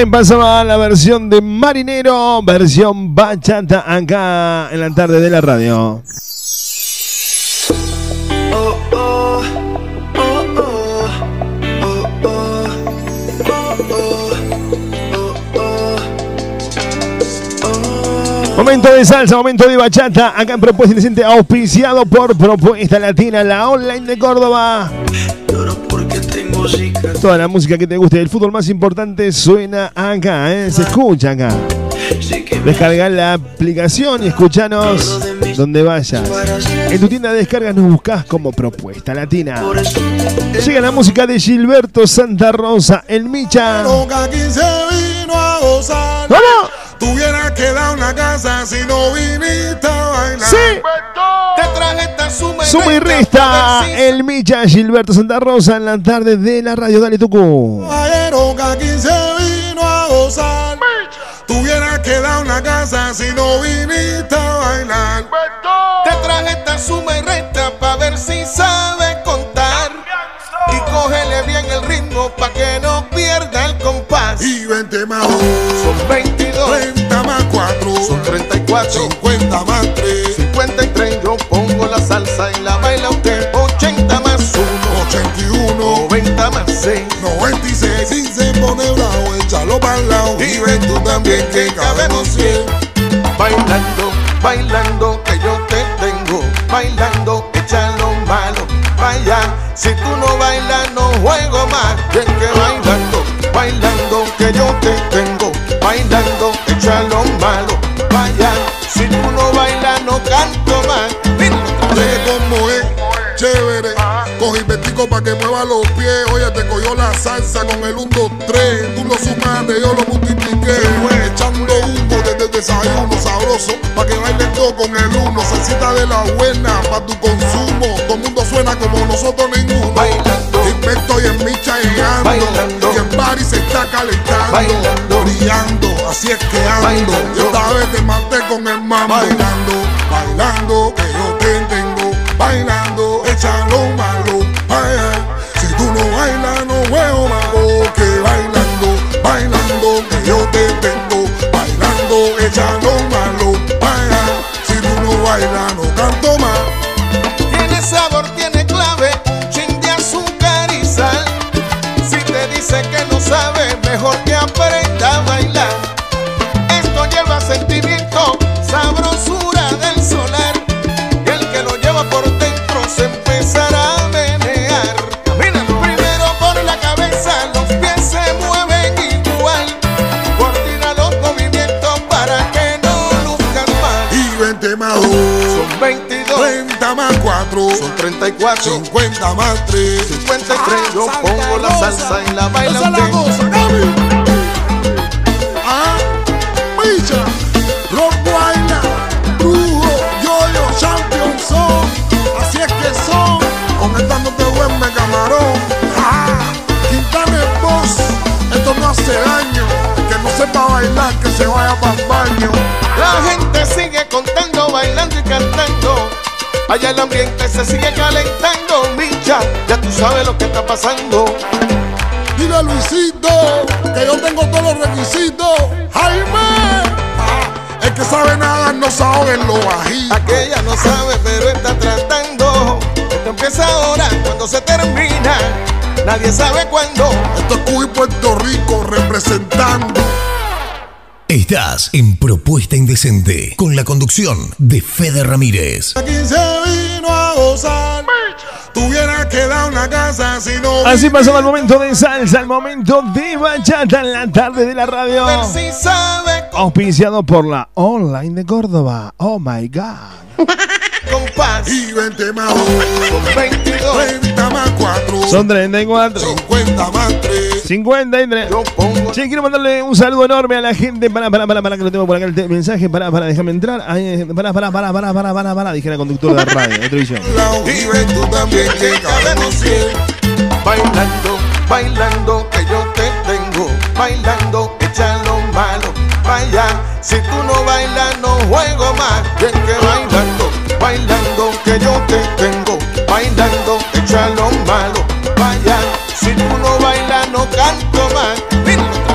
Speaker 1: Ahí pasaba la versión de Marinero, versión bachata acá en la tarde de la radio. Momento de salsa, momento de bachata, acá en Propuesta Indecente, auspiciado por Propuesta Latina, la online de Córdoba. Toda la música que te guste del fútbol más importante suena acá, ¿eh? se escucha acá. Descarga la aplicación y escúchanos donde vayas. En tu tienda de descarga nos buscas como Propuesta Latina. Llega la música de Gilberto Santa Rosa, el Micha.
Speaker 23: Loca 15 vino a gozar.
Speaker 1: ¿Cómo?
Speaker 23: Tuviera que dar una casa si no viniste a bailar.
Speaker 1: Sí.
Speaker 23: Te traje esta suma y
Speaker 1: Suma y
Speaker 23: resta,
Speaker 1: resta, el Micha Gilberto Santa Rosa en la tarde de la radio. Dale Tucu.
Speaker 23: Loca 15 vino a gozar. Tuviera que dar una casa si no viniste a bailar. Te traje esta suma y resta pa' ver si sabes contar. Cógele bien el ritmo pa' que no pierda el compás. Y 20 más 2 son 22. 30 más 4 son 34. 50 más 3 53. Yo pongo la salsa y la baila usted. 80 más 1 81. 90 más 6 96. Si se pone bravo, échalo para lado. Y ven tú también que cabemos 100. Bailando, bailando que yo te tengo. Bailando. Si tú no bailas, no juego más. Bien que bailando, bailando que yo te tengo. Bailando, echa lo malo. Vaya, si tú no bailas, no canto más. Oye, como es, chévere. Cogí vestico para que mueva los pies. Oye, te cogió la salsa con el 1, 2, 3. Tú lo sumaste, yo lo multipliqué. Echando humo desde el desayuno sabroso. Pa' que bailes todo con el uno. Salsita de la buena, pa' tu consumo. Todo mundo como nosotros ninguno. Bailando. Y en micha llegando. Bailando. Y en Paris se está calentando. Bailando. Brillando, así es que ando. Yo esta vez te maté con el mambo. Bailando, bailando, que yo te tengo. Bailando, 50 más 3, 53. Yo pongo la salsa y la baila usted. La ah, Micha, Rock Guayna, Brujo, Yoyo, Champion son. Así es que son, aumentándote buen me camarón. Ah, Quintana esto no hace daño. Que no sepa bailar, que se vaya para el baño. La gente sigue contando, bailando y cantando. Allá el ambiente se sigue calentando, Micha. Ya tú sabes lo que está pasando. Dile a Luisito que yo tengo todos los requisitos. Jaime, ah, el que sabe nada no en lo bajito. Aquella no sabe, pero está tratando. Esto empieza ahora, cuando se termina. Nadie sabe cuándo. Esto es Cuba y Puerto Rico representando.
Speaker 6: Estás en Propuesta Indecente con la conducción de Fede Ramírez.
Speaker 23: A 15 vino a gozar. Tuviera que dar una casa si no.
Speaker 1: Así pasaba el momento de salsa, el momento de bachata en la tarde de la radio.
Speaker 23: Si sabe
Speaker 1: Auspiciado por la online de Córdoba. Oh my God.
Speaker 23: compás. Y 20 más 2 son 22. 30 más 4
Speaker 1: Son 34.
Speaker 23: 50 más 3.
Speaker 1: 53. Che, quiero mandarle un saludo enorme a la gente. Para, para, para, para, que lo tengo por acá el mensaje. Para, para, déjame entrar. Ahí, para, para, para, para, para, para, para, dije la conductora de radio, de televisión.
Speaker 23: Y tú también que cabemos 100. Bailando, bailando que yo te tengo. Bailando, echa lo malo. Vaya, si tú no bailas, no juego más. Bien que bailando, bailando que yo te tengo. Bailando, echa lo malo. Vaya, si tú no bailas, no canto más.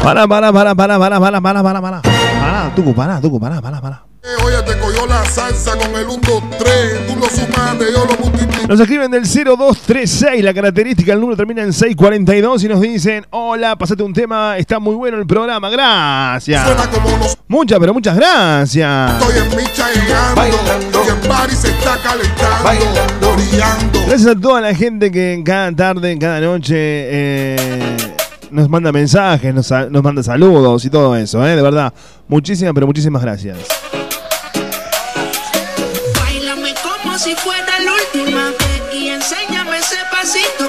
Speaker 1: Para, para, para, para, para, para, para, para, para. Para, Tucu, para, Tucu, para, para, para.
Speaker 23: Oye, te cogió la salsa con el 1, 2, 3. Tú lo sumaste, yo lo multipliqué.
Speaker 1: Nos escriben del 0236, la característica, el número termina en 642 y nos dicen, hola, pasate un tema, está muy bueno el programa, gracias.
Speaker 23: Suena como los
Speaker 1: Muchas, pero muchas gracias.
Speaker 23: estoy en micha. Y en París se está calentando. Brillando.
Speaker 1: Gracias a toda la gente que cada tarde, cada noche eh, nos manda mensajes, nos, sa- nos manda saludos y todo eso, ¿eh? de verdad. Muchísimas, pero muchísimas gracias.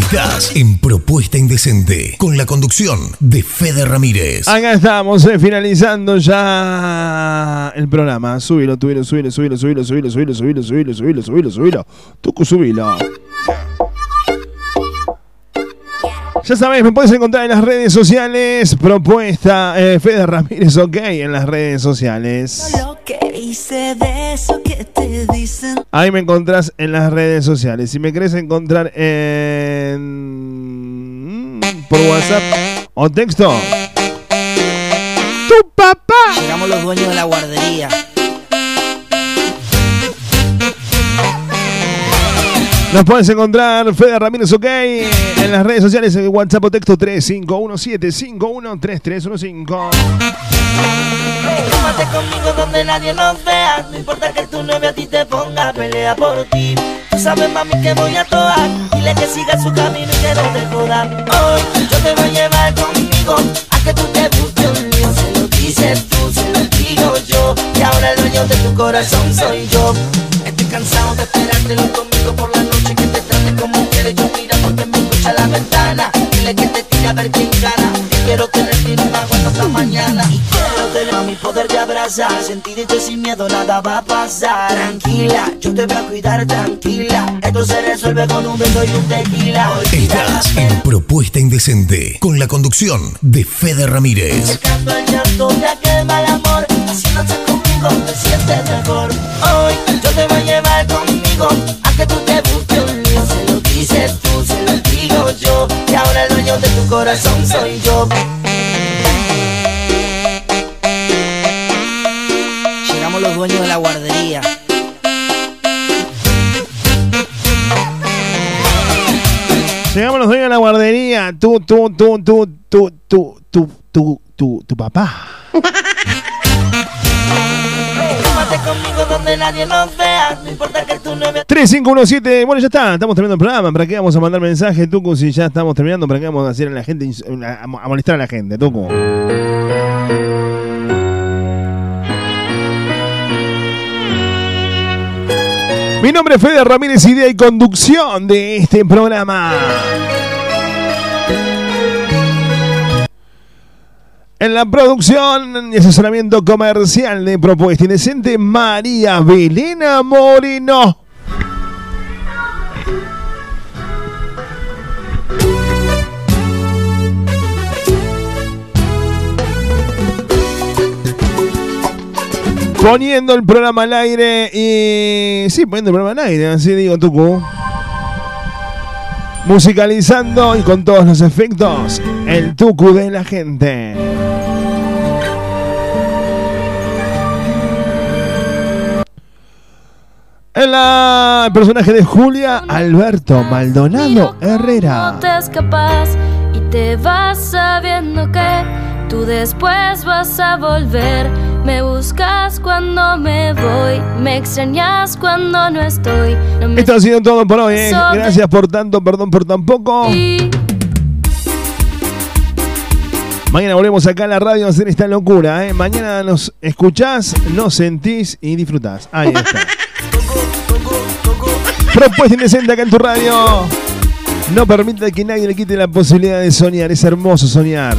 Speaker 6: Estás en Propuesta Indecente con la conducción de Fede Ramírez.
Speaker 1: Acá estamos, eh, finalizando ya el programa. Subilo, subilo, subilo, subilo, subilo, subilo, subilo, subilo, subilo, subilo, subilo, subilo. Tucu, subilo. Ya sabés, me puedes encontrar en las redes sociales. Propuesta eh, Fede Ramírez, ok, en las redes sociales. Ahí me encontrás en las redes sociales. Si me querés encontrar en. por WhatsApp o texto. ¡Tu papá!
Speaker 24: Llegamos los dueños de la guardería.
Speaker 1: Nos puedes encontrar Fede Ramírez OK en las redes sociales en WhatsApp o texto 3517513315.
Speaker 2: Tómate conmigo donde nadie nos vea. No importa que tu novio a ti te ponga, pelea por ti. Tú sabes, mami, que voy a toar. Dile que siga su camino y que no te jodan. Hoy yo te voy a llevar conmigo a que tú te busques un lío. Se lo dices tú, se lo digo yo. Y ahora el dueño de tu corazón soy yo. Cansado de esperarte los domingos por la noche que te trate como quieres. Yo mira porque me escucha la ventana. Dile que te tira a ver quién gana. Y quiero tenerte en una buena hasta mañana. Y quiero tener mi poder de abrazar. Sentirte sin miedo, nada va a pasar. Tranquila, yo te voy a cuidar tranquila. Esto se resuelve con un beso y un tequila.
Speaker 6: Estás en Propuesta Indecente con la conducción de Fede Ramírez.
Speaker 2: El llanto amor Haciéndote conmigo te sientes mejor Hoy yo te voy a llevar conmigo A que tú te busques un lío Se lo dices tú, se lo digo yo Y ahora el dueño de tu corazón soy yo
Speaker 24: Llegamos los dueños de la guardería.
Speaker 1: Llegamos los dueños de la guardería. Tú, tú, tú, tú, tú, tú, tú, tú, tú, tu papá.
Speaker 2: Tómate conmigo donde nadie nos vea No importa que tu novia
Speaker 1: 3517, bueno, ya está, estamos terminando el programa. ¿Para qué vamos a mandar mensajes, Tucu? Si ya estamos terminando, ¿para qué vamos a hacer a la gente, a molestar a la gente, Tucu? Mi nombre es Fede Ramírez, idea y conducción de este programa. En la producción y asesoramiento comercial de Propuesta Indecente, María Belena Moreno. Poniendo el programa al aire y... Sí, poniendo el programa al aire, así digo, Tucu. Musicalizando y con todos los efectos, el Tucu de la gente. El personaje de Julia Alberto Maldonado Herrera.
Speaker 25: No te escapas y te vas sabiendo que tú después vas a volver. Me buscas cuando me voy, me extrañas cuando no estoy. No
Speaker 1: Esto ha sido todo por hoy. ¿eh? Gracias por tanto, perdón por tan poco. Mañana volvemos acá a la radio a hacer esta locura. ¿eh? Mañana nos escuchás, nos sentís y disfrutás. Ahí está. Propuesta indecente acá en tu radio. No permita que nadie le quite la posibilidad de soñar. Es hermoso soñar.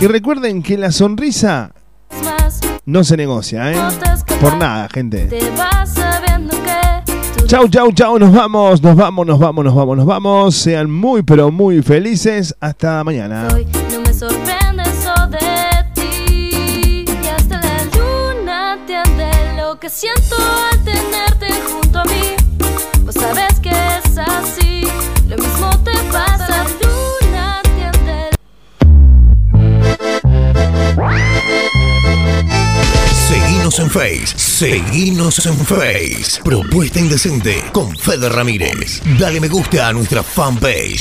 Speaker 1: Y recuerden que la sonrisa no se negocia, ¿eh? Por nada, gente.
Speaker 25: Que
Speaker 1: Chau, chau, chau. Nos vamos, nos vamos, nos vamos, nos vamos, nos vamos. Sean muy, pero muy felices. Hasta mañana.
Speaker 25: soy, no
Speaker 6: Seguinos en Face. Seguinos en Face. Propuesta indecente con Fede Ramírez. Dale me gusta a nuestra fanpage.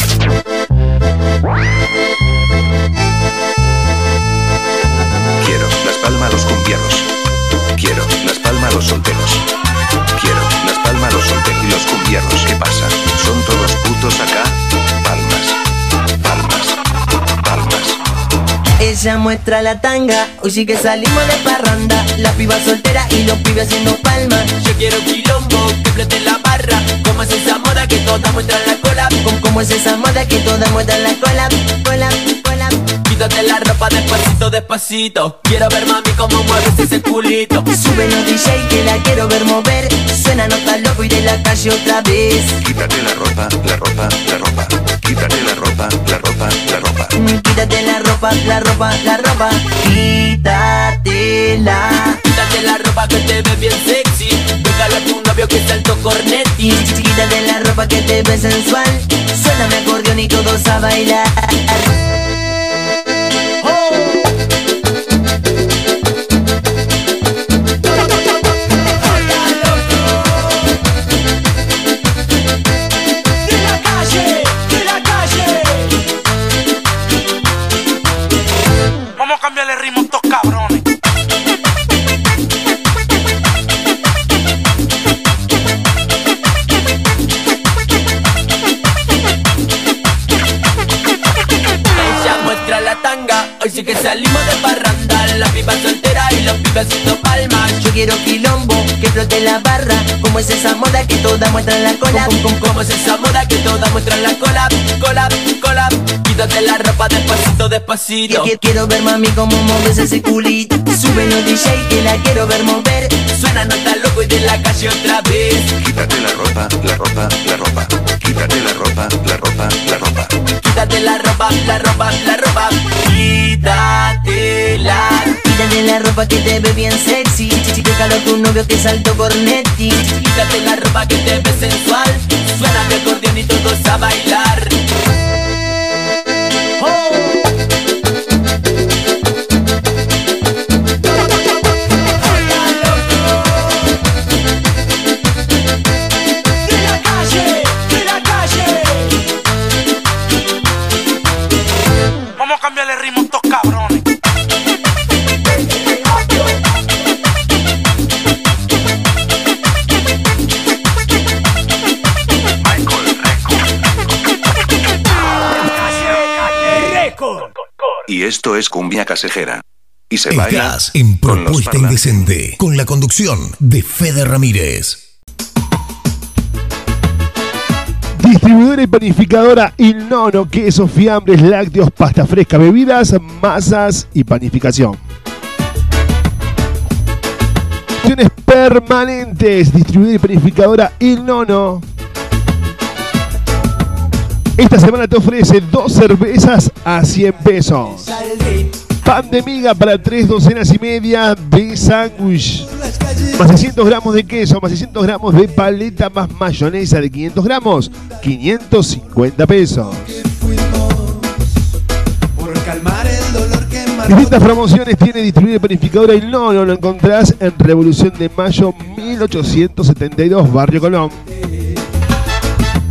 Speaker 26: Quiero Las Palmas a los cumbianos. Quiero Las Palmas a los solteros. Quiero Las Palmas a los solteros y los cumbianos. ¿Qué pasa? ¿Son todos putos acá?
Speaker 2: Ella muestra la tanga, hoy sí que salimos de parranda. La piba soltera y los pibes haciendo palmas
Speaker 19: Yo quiero quilombo, que flote la barra. Como es esa moda que todas muestran la cola
Speaker 2: ¿Cómo, cómo es esa moda que todas muestran la cola? Cola, cola.
Speaker 19: Quítate la ropa despacito, despacito. Quiero ver mami cómo mueves ese culito.
Speaker 2: Sube los DJ que la quiero ver mover. Suena nota loco y de la calle otra vez.
Speaker 26: Quítate la ropa, la ropa, la ropa. Quítate la ropa, la ropa, la ropa.
Speaker 2: Quítate la ropa, la ropa, la ropa. Quítatela
Speaker 19: Quítate la ropa que te ve bien sexy. Déjalo a tu novio que salto cornetti
Speaker 2: Quítate la ropa que te ve sensual. Suena mi acordeón y todos a bailar
Speaker 19: haciendo palmas
Speaker 2: Yo quiero quilombo, que flote la barra. Como es esa moda que todas muestran la cola.
Speaker 19: Como es esa moda que todas muestran la cola. Cola, cola Quítate la ropa despacito, despacito.
Speaker 2: Que- Quiero ver mami cómo mueves ese culito. Sube los DJ que la quiero ver mover.
Speaker 19: Suena nota loco y de la calle otra vez.
Speaker 26: Quítate la ropa, la ropa, la ropa. Quítate la ropa, la ropa, la ropa.
Speaker 19: Quítate la ropa, la ropa, la ropa. Quítatela
Speaker 2: Quítate la ropa que te ve bien sexy. Déjalo a tu novio que salto cornetti
Speaker 19: Quítate la ropa que te ve sensual. Suena mi acordeón y todos a bailar
Speaker 26: Y esto es cumbia casejera. Y se baila
Speaker 6: en Propuesta. Indecente con la conducción de Fede Ramírez.
Speaker 1: Distribuidora y panificadora Il Nono, quesos, fiambres, lácteos, pasta fresca, bebidas, masas y panificación. Opciones permanentes. Distribuidora y panificadora Il Nono. Esta semana te ofrece dos cervezas a 100 pesos. Pan de miga para tres docenas y media de sándwich. Más 600 gramos de queso, más 600 gramos de paleta, más mayonesa de 500 gramos, 550 pesos. Distintas promociones tiene distribuida panificadora y no, no lo encontrás en Revolución de Mayo 1872, Barrio Colón.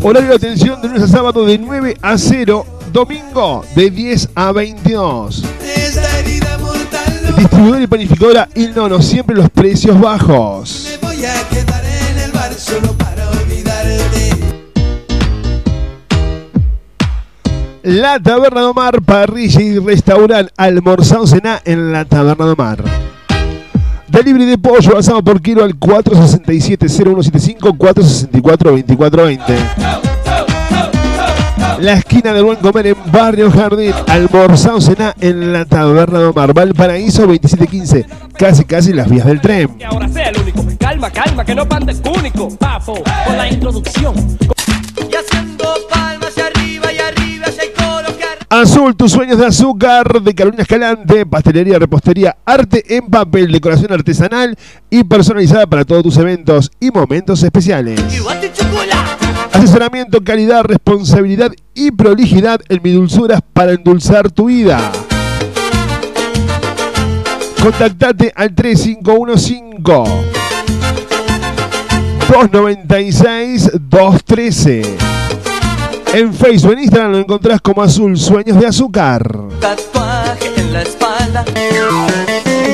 Speaker 1: Horario de atención de lunes a sábado de 9 a 0, domingo de 10 a 22.
Speaker 27: Esta herida mortal
Speaker 1: Distribuidor y panificadora Il Nono, siempre los precios bajos.
Speaker 27: me voy a quedar en el bar solo para olvidarte.
Speaker 1: La Taberna de Omar, parrilla y restaurante, almorzado cená en la Taberna de Omar. Delivery de pollo asado por kilo al 467-0175, 464-2420. La esquina del buen comer en Barrio Jardín. Almorzado cena en la taberna de Omar. Valparaíso 2715. Casi, casi las vías del tren.
Speaker 14: Que ahora sea el único. Calma, calma, que no panda es único. Papo, con la introducción.
Speaker 1: Azul, tus sueños de azúcar de Carolina Escalante, pastelería, repostería, arte en papel, decoración artesanal y personalizada para todos tus eventos y momentos especiales. Asesoramiento, calidad, responsabilidad y prolijidad en mi dulzuras para endulzar tu vida. Contactate al 3515 296 213. En Facebook, en Instagram lo encontrás como Azul Sueños de Azúcar.
Speaker 19: tatuaje en la espalda.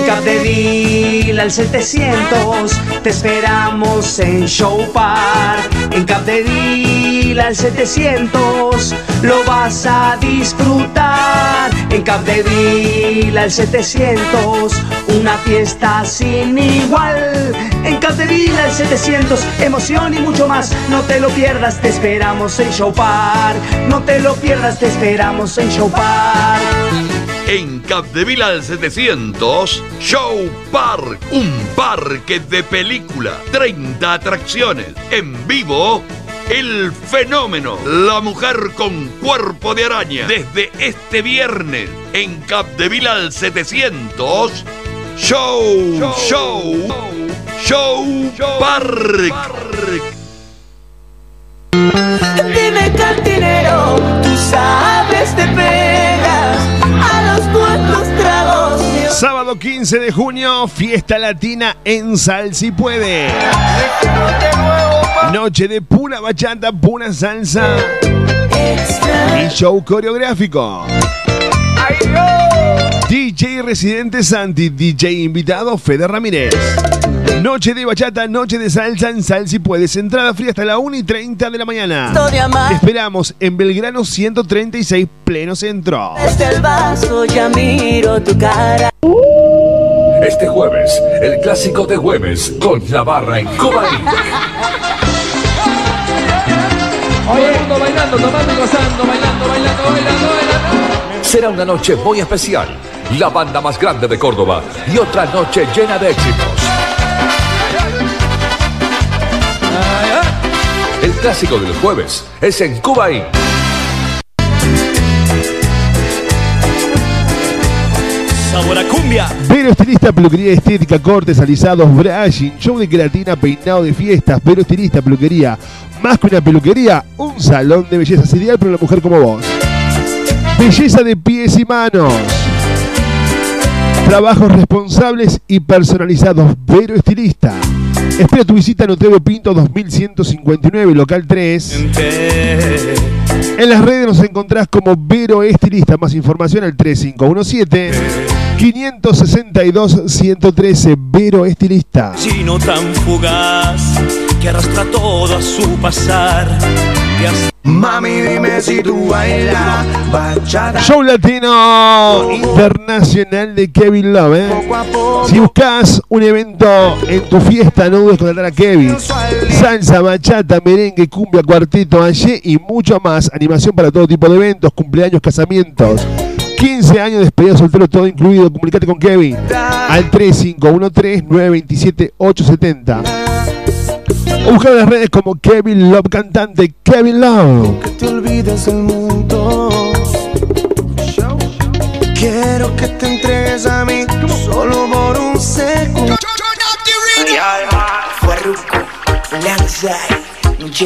Speaker 15: En Capdeville al 700 te esperamos en Show Park. En Capdeville al 700 lo vas a disfrutar. En Capdeville al 700 una fiesta sin igual. En Capdeville al 700 emoción y mucho más. No te lo pierdas, te esperamos en Show Park. No te lo pierdas, te esperamos en Show Park.
Speaker 17: En Capdeville al 700, Show Park, un parque de película, 30 atracciones, en vivo, el fenómeno, la mujer con cuerpo de araña, desde este viernes, en Capdeville al 700, Show, Show, Show, Park.
Speaker 2: Dime cantinero, tú sabes te pegas
Speaker 1: Sábado 15 de junio, fiesta latina en Sal si puede. Noche de pura bachata, pura salsa y show coreográfico. DJ residente Santi, DJ invitado Fede Ramírez. Noche de bachata, noche de salsa en Sal si puedes. Entrada fría hasta la 1 y 30 de la mañana.
Speaker 2: Historia más.
Speaker 1: Te esperamos en Belgrano 136, pleno centro.
Speaker 2: Desde el vaso ya miro tu cara.
Speaker 28: Este jueves, el clásico de jueves con la barra en.
Speaker 14: Oye, mundo bailando, tomando y gozando, bailando, bailando, bailando, bailando.
Speaker 28: Será una noche muy especial. La banda más grande de Córdoba y otra noche llena de éxitos. El clásico del jueves es en Cubaín.
Speaker 8: Sabor a cumbia.
Speaker 1: Vero Estilista, peluquería estética, cortes, alisados, brushing, show de queratina, peinado de fiestas. Vero Estilista, peluquería. Más que una peluquería, un salón de belleza ideal para una mujer como vos. Belleza de pies y manos. Trabajos responsables y personalizados. Vero Estilista. Espera tu visita en Otero Pinto 2159, local 3. En las redes nos encontrás como Vero Estilista. Más información al 3517 562 113. Vero Estilista.
Speaker 8: Chino tan fugaz que arrastra todo a su pasar. Que hace-
Speaker 22: Mami, dime si tú bailas bachata.
Speaker 1: Show Latino Internacional de Kevin Love. ¿eh? Si buscas un evento en tu fiesta, no dudes contratar a Kevin. Salsa, bachata, merengue, cumbia, cuarteto, allí y mucho más. Animación para todo tipo de eventos, cumpleaños, casamientos. 15 años de despedida soltero, todo incluido. Comunicate con Kevin al 3513-927-870. O buscar en las redes como Kevin Love Cantante. Kevin Love.
Speaker 22: te olvides del mundo. Quiero que te entregues a mí solo por un segundo.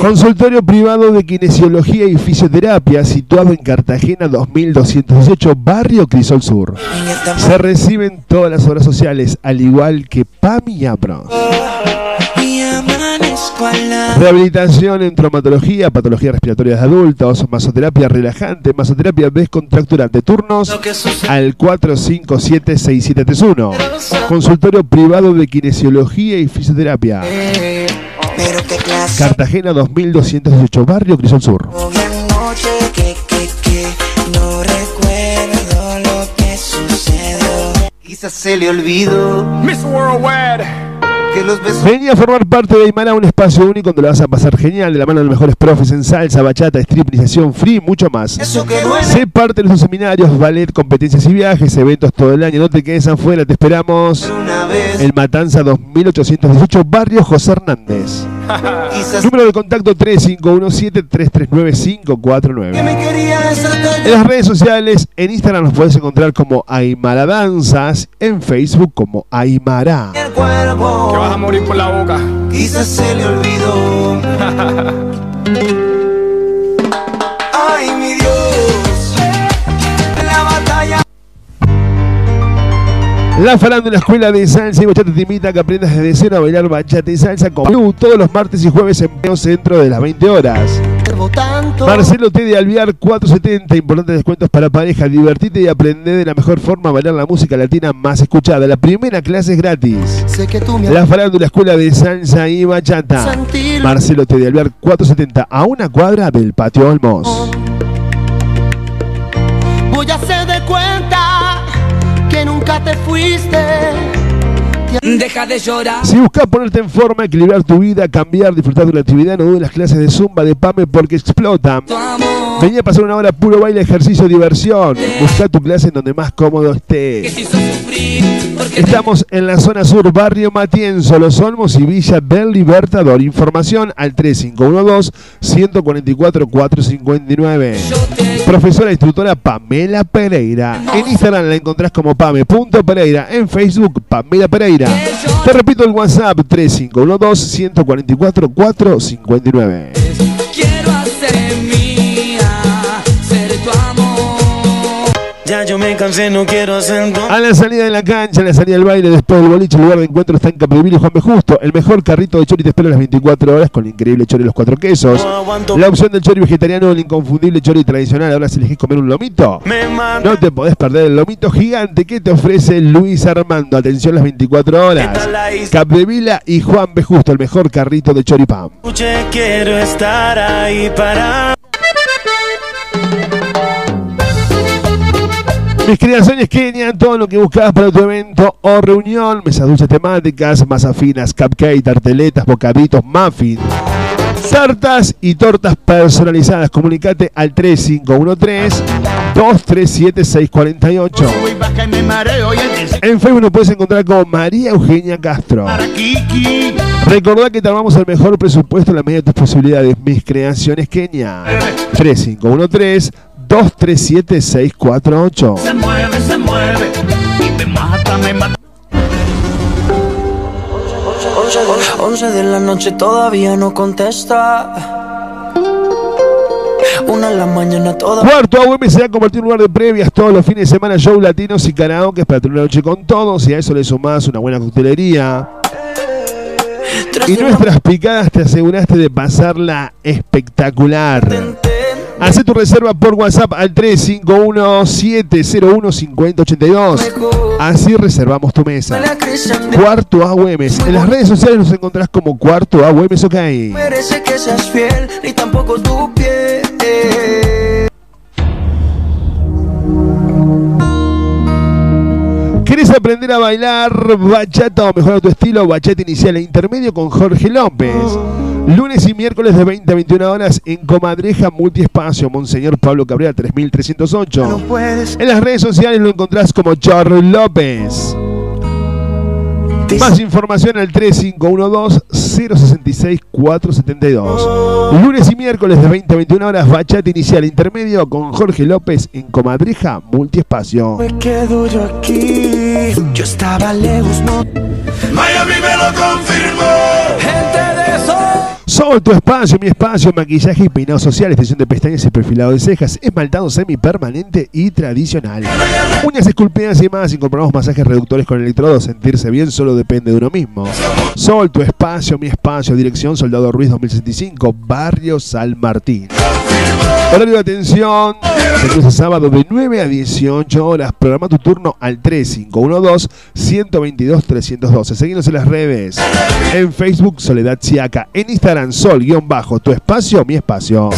Speaker 1: Consultorio privado de kinesiología y fisioterapia situado en Cartagena 2218, Barrio Crisol Sur. Se reciben todas las obras sociales, al igual que PAMI y APRO. Rehabilitación en traumatología, patologías respiratorias de adultos, masoterapia relajante, masoterapia descontracturante. Turnos al 457-6731. Consultorio privado de kinesiología y fisioterapia.
Speaker 2: Pero qué clase
Speaker 1: Cartagena 2218, Barrio Crisol Sur.
Speaker 2: de noche que, que, que no recuerdo lo que sucedió.
Speaker 27: Quizás se le olvidó.
Speaker 29: Miss Worldwide.
Speaker 27: Que los besos.
Speaker 1: Vení a formar parte de Aymara, un espacio único donde lo vas a pasar genial, de la mano de los mejores profes en salsa, bachata, strip, iniciación free, mucho más.
Speaker 27: Eso que duele.
Speaker 1: Sé parte de nuestros seminarios, ballet, competencias y viajes, eventos todo el año. No te quedes afuera, te esperamos.
Speaker 27: Una vez.
Speaker 1: El Matanza 2818, Barrio José Hernández. Número de contacto 3517-339-549.
Speaker 27: que me quería desatender.
Speaker 1: En las redes sociales, en Instagram nos puedes encontrar como Aymara Danzas, en Facebook como Aymara.
Speaker 27: El cuerpo.
Speaker 29: Que vas a morir por la boca.
Speaker 27: Quizás se le olvidó. La
Speaker 1: farándula Escuela de Salsa y Bachata te invita a que aprendas desde cero a bailar bachata y salsa con Blue todos los martes y jueves en Pleno Centro de las 20 horas. Marcelo T de Alviar 470, importantes descuentos para pareja. Divertite y aprende de la mejor forma a bailar la música latina más escuchada. La primera clase es gratis.
Speaker 27: Sé que tú me
Speaker 1: La farándula Escuela de Salsa y Bachata.
Speaker 27: Sentir.
Speaker 1: Marcelo T de Alvear 470, a una cuadra del Patio Olmos.
Speaker 27: Voy a hacer de cuenta que nunca te fuiste.
Speaker 19: Deja de llorar.
Speaker 1: Si buscas ponerte en forma, equilibrar tu vida, cambiar, disfrutar de la actividad, no dudes las clases de Zumba de PAME porque explotan. Vení a pasar una hora puro baile, ejercicio, diversión. Busca tu clase en donde más cómodo estés. Estamos en la zona sur, barrio Matienzo, Los Olmos y Villa del Libertador. Información al 3512-144-459. Profesora e instructora Pamela Pereira. En Instagram la encontrás como pame.pereira. En Facebook, Pamela Pereira. Te repito el WhatsApp
Speaker 19: 3512 144 459.
Speaker 27: Ya yo me cansé, no quiero hacer
Speaker 1: A la salida de la cancha, a la salida del baile, después del boliche, el lugar de encuentro está en Capdeville y Juan B. Justo. El mejor carrito de chori te espera a las 24 horas con el increíble chori y los cuatro quesos. La opción del chori vegetariano, el inconfundible chori tradicional. Ahora si elegís comer un lomito, no te podés perder el lomito gigante que te ofrece Luis Armando. Atención las 24 horas. Capdevila y Juan B. Justo, el mejor carrito de choripán.
Speaker 27: Quiero estar ahí para.
Speaker 1: Mis creaciones Kenia, todo lo que buscabas para tu evento o reunión, mesas dulces temáticas, masas finas, cupcake, tarteletas, bocaditos, muffins, tartas y tortas personalizadas. Comunicate al 3513-237-648.
Speaker 21: Voy baja y me mareo y el
Speaker 1: En Facebook nos puedes encontrar como María Eugenia Castro.
Speaker 21: Kiki.
Speaker 1: Recordá que te armamos el mejor presupuesto en la medida de tus posibilidades. Mis creaciones Kenia. 3513-237-648.
Speaker 21: Se mueve, se mueve. Y me mata, me mata.
Speaker 27: 11 de la noche todavía no contesta. Una en la mañana toda.
Speaker 1: Cuarto AUM se ha convertido en un lugar de previas todos los fines de semana, show latinos y karaoke para tener una noche con todos. Y a eso le sumás una buena coctelería. Y nuestras picadas te aseguraste de pasarla espectacular. Hacé tu reserva por WhatsApp al 351-701-5082. Así reservamos tu mesa. Cuarto AUMs. En las redes sociales nos encontrás como Cuarto AUMs OK.
Speaker 27: Merece que seas fiel, ni tampoco tu piel.
Speaker 1: ¿Querés aprender a bailar bachata o mejorar tu estilo? Bachata inicial e intermedio con Jorge López. Lunes y miércoles de 20 a 21 horas en Comadreja Multiespacio, Monseñor Pablo Cabrera 3308. En las redes sociales lo encontrás como Chorro López. Más información al 3512-066-472. Lunes y miércoles de 20 a 21 horas, bachata inicial intermedio con Jorge López en Comadreja Multiespacio.
Speaker 27: Me quedo yo aquí. Yo estaba lejos, no.
Speaker 23: Miami me lo confirmó.
Speaker 27: Gente.
Speaker 1: Sol, tu espacio, mi espacio, maquillaje y peinado social, extensión de pestañas y perfilado de cejas, esmaltado semipermanente y tradicional. Uñas esculpidas y más, incorporamos masajes reductores con electrodos, sentirse bien solo depende de uno mismo. Sol, tu espacio, mi espacio, dirección Soldado Ruiz 2065, Barrio San Martín. Horario de atención, de lunes a sábado de 9 a 18 horas. Programa tu turno al 3512-122-312. Seguimos en las redes. En Facebook, Soledad Siaca. En Instagram, Sol-Bajo. Tu espacio, mi espacio.